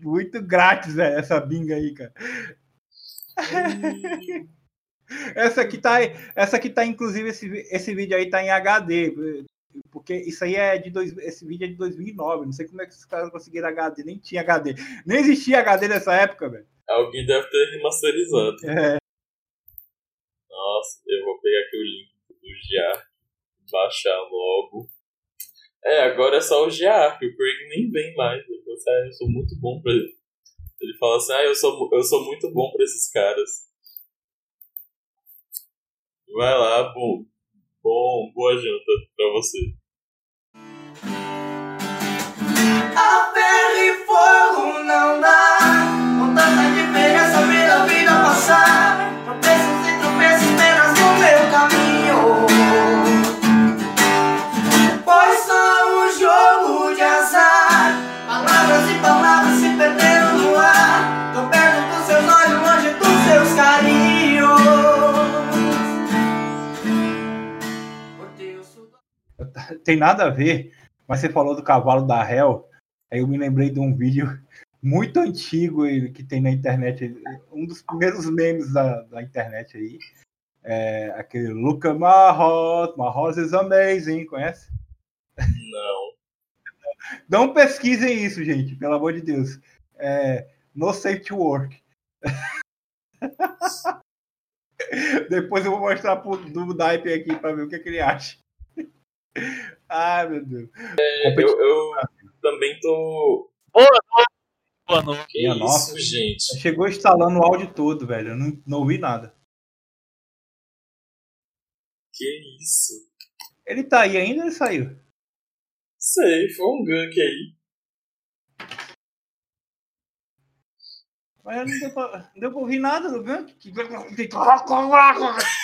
S2: muito grátis, velho, essa binga aí, cara. Essa aqui tá, essa aqui tá inclusive esse, esse vídeo aí tá em HD, porque isso aí é de dois, esse vídeo é de 2009, não sei como é que esses caras conseguiram HD, nem tinha HD, nem existia HD nessa época, velho.
S3: Alguém deve ter remasterizado.
S2: É,
S3: Nossa, eu vou pegar aqui o link do GIARC, baixar logo. É, agora é só o GIARC, o Craig nem vem mais. Ele falou assim, ah, eu sou muito bom pra ele. Ele fala assim, ah, eu sou, eu sou muito bom pra esses caras. Vai lá, bom, bom, boa janta pra você.
S6: A ferro e fogo não dá
S2: tem nada a ver, mas você falou do cavalo da Hell, aí eu me lembrei de um vídeo muito antigo que tem na internet, um dos primeiros memes da, da internet aí, é aquele Look at my horse, my horse is amazing, conhece?
S3: Não.
S2: Não pesquisem isso, gente, pelo amor de Deus. É, no safe to work. Depois eu vou mostrar pro do Daipe aqui para ver o que, que ele acha. Ai, meu Deus.
S3: É, eu, eu também tô...
S1: Boa noite.
S3: Que
S2: Minha
S3: isso,
S2: nossa.
S3: gente?
S2: Chegou instalando o áudio todo, velho. Eu não, não ouvi nada.
S3: Que isso?
S2: Ele tá aí ainda ou ele saiu?
S3: Sei, foi um gank aí.
S2: Mas não deu pra, não deu pra ouvir nada no gank.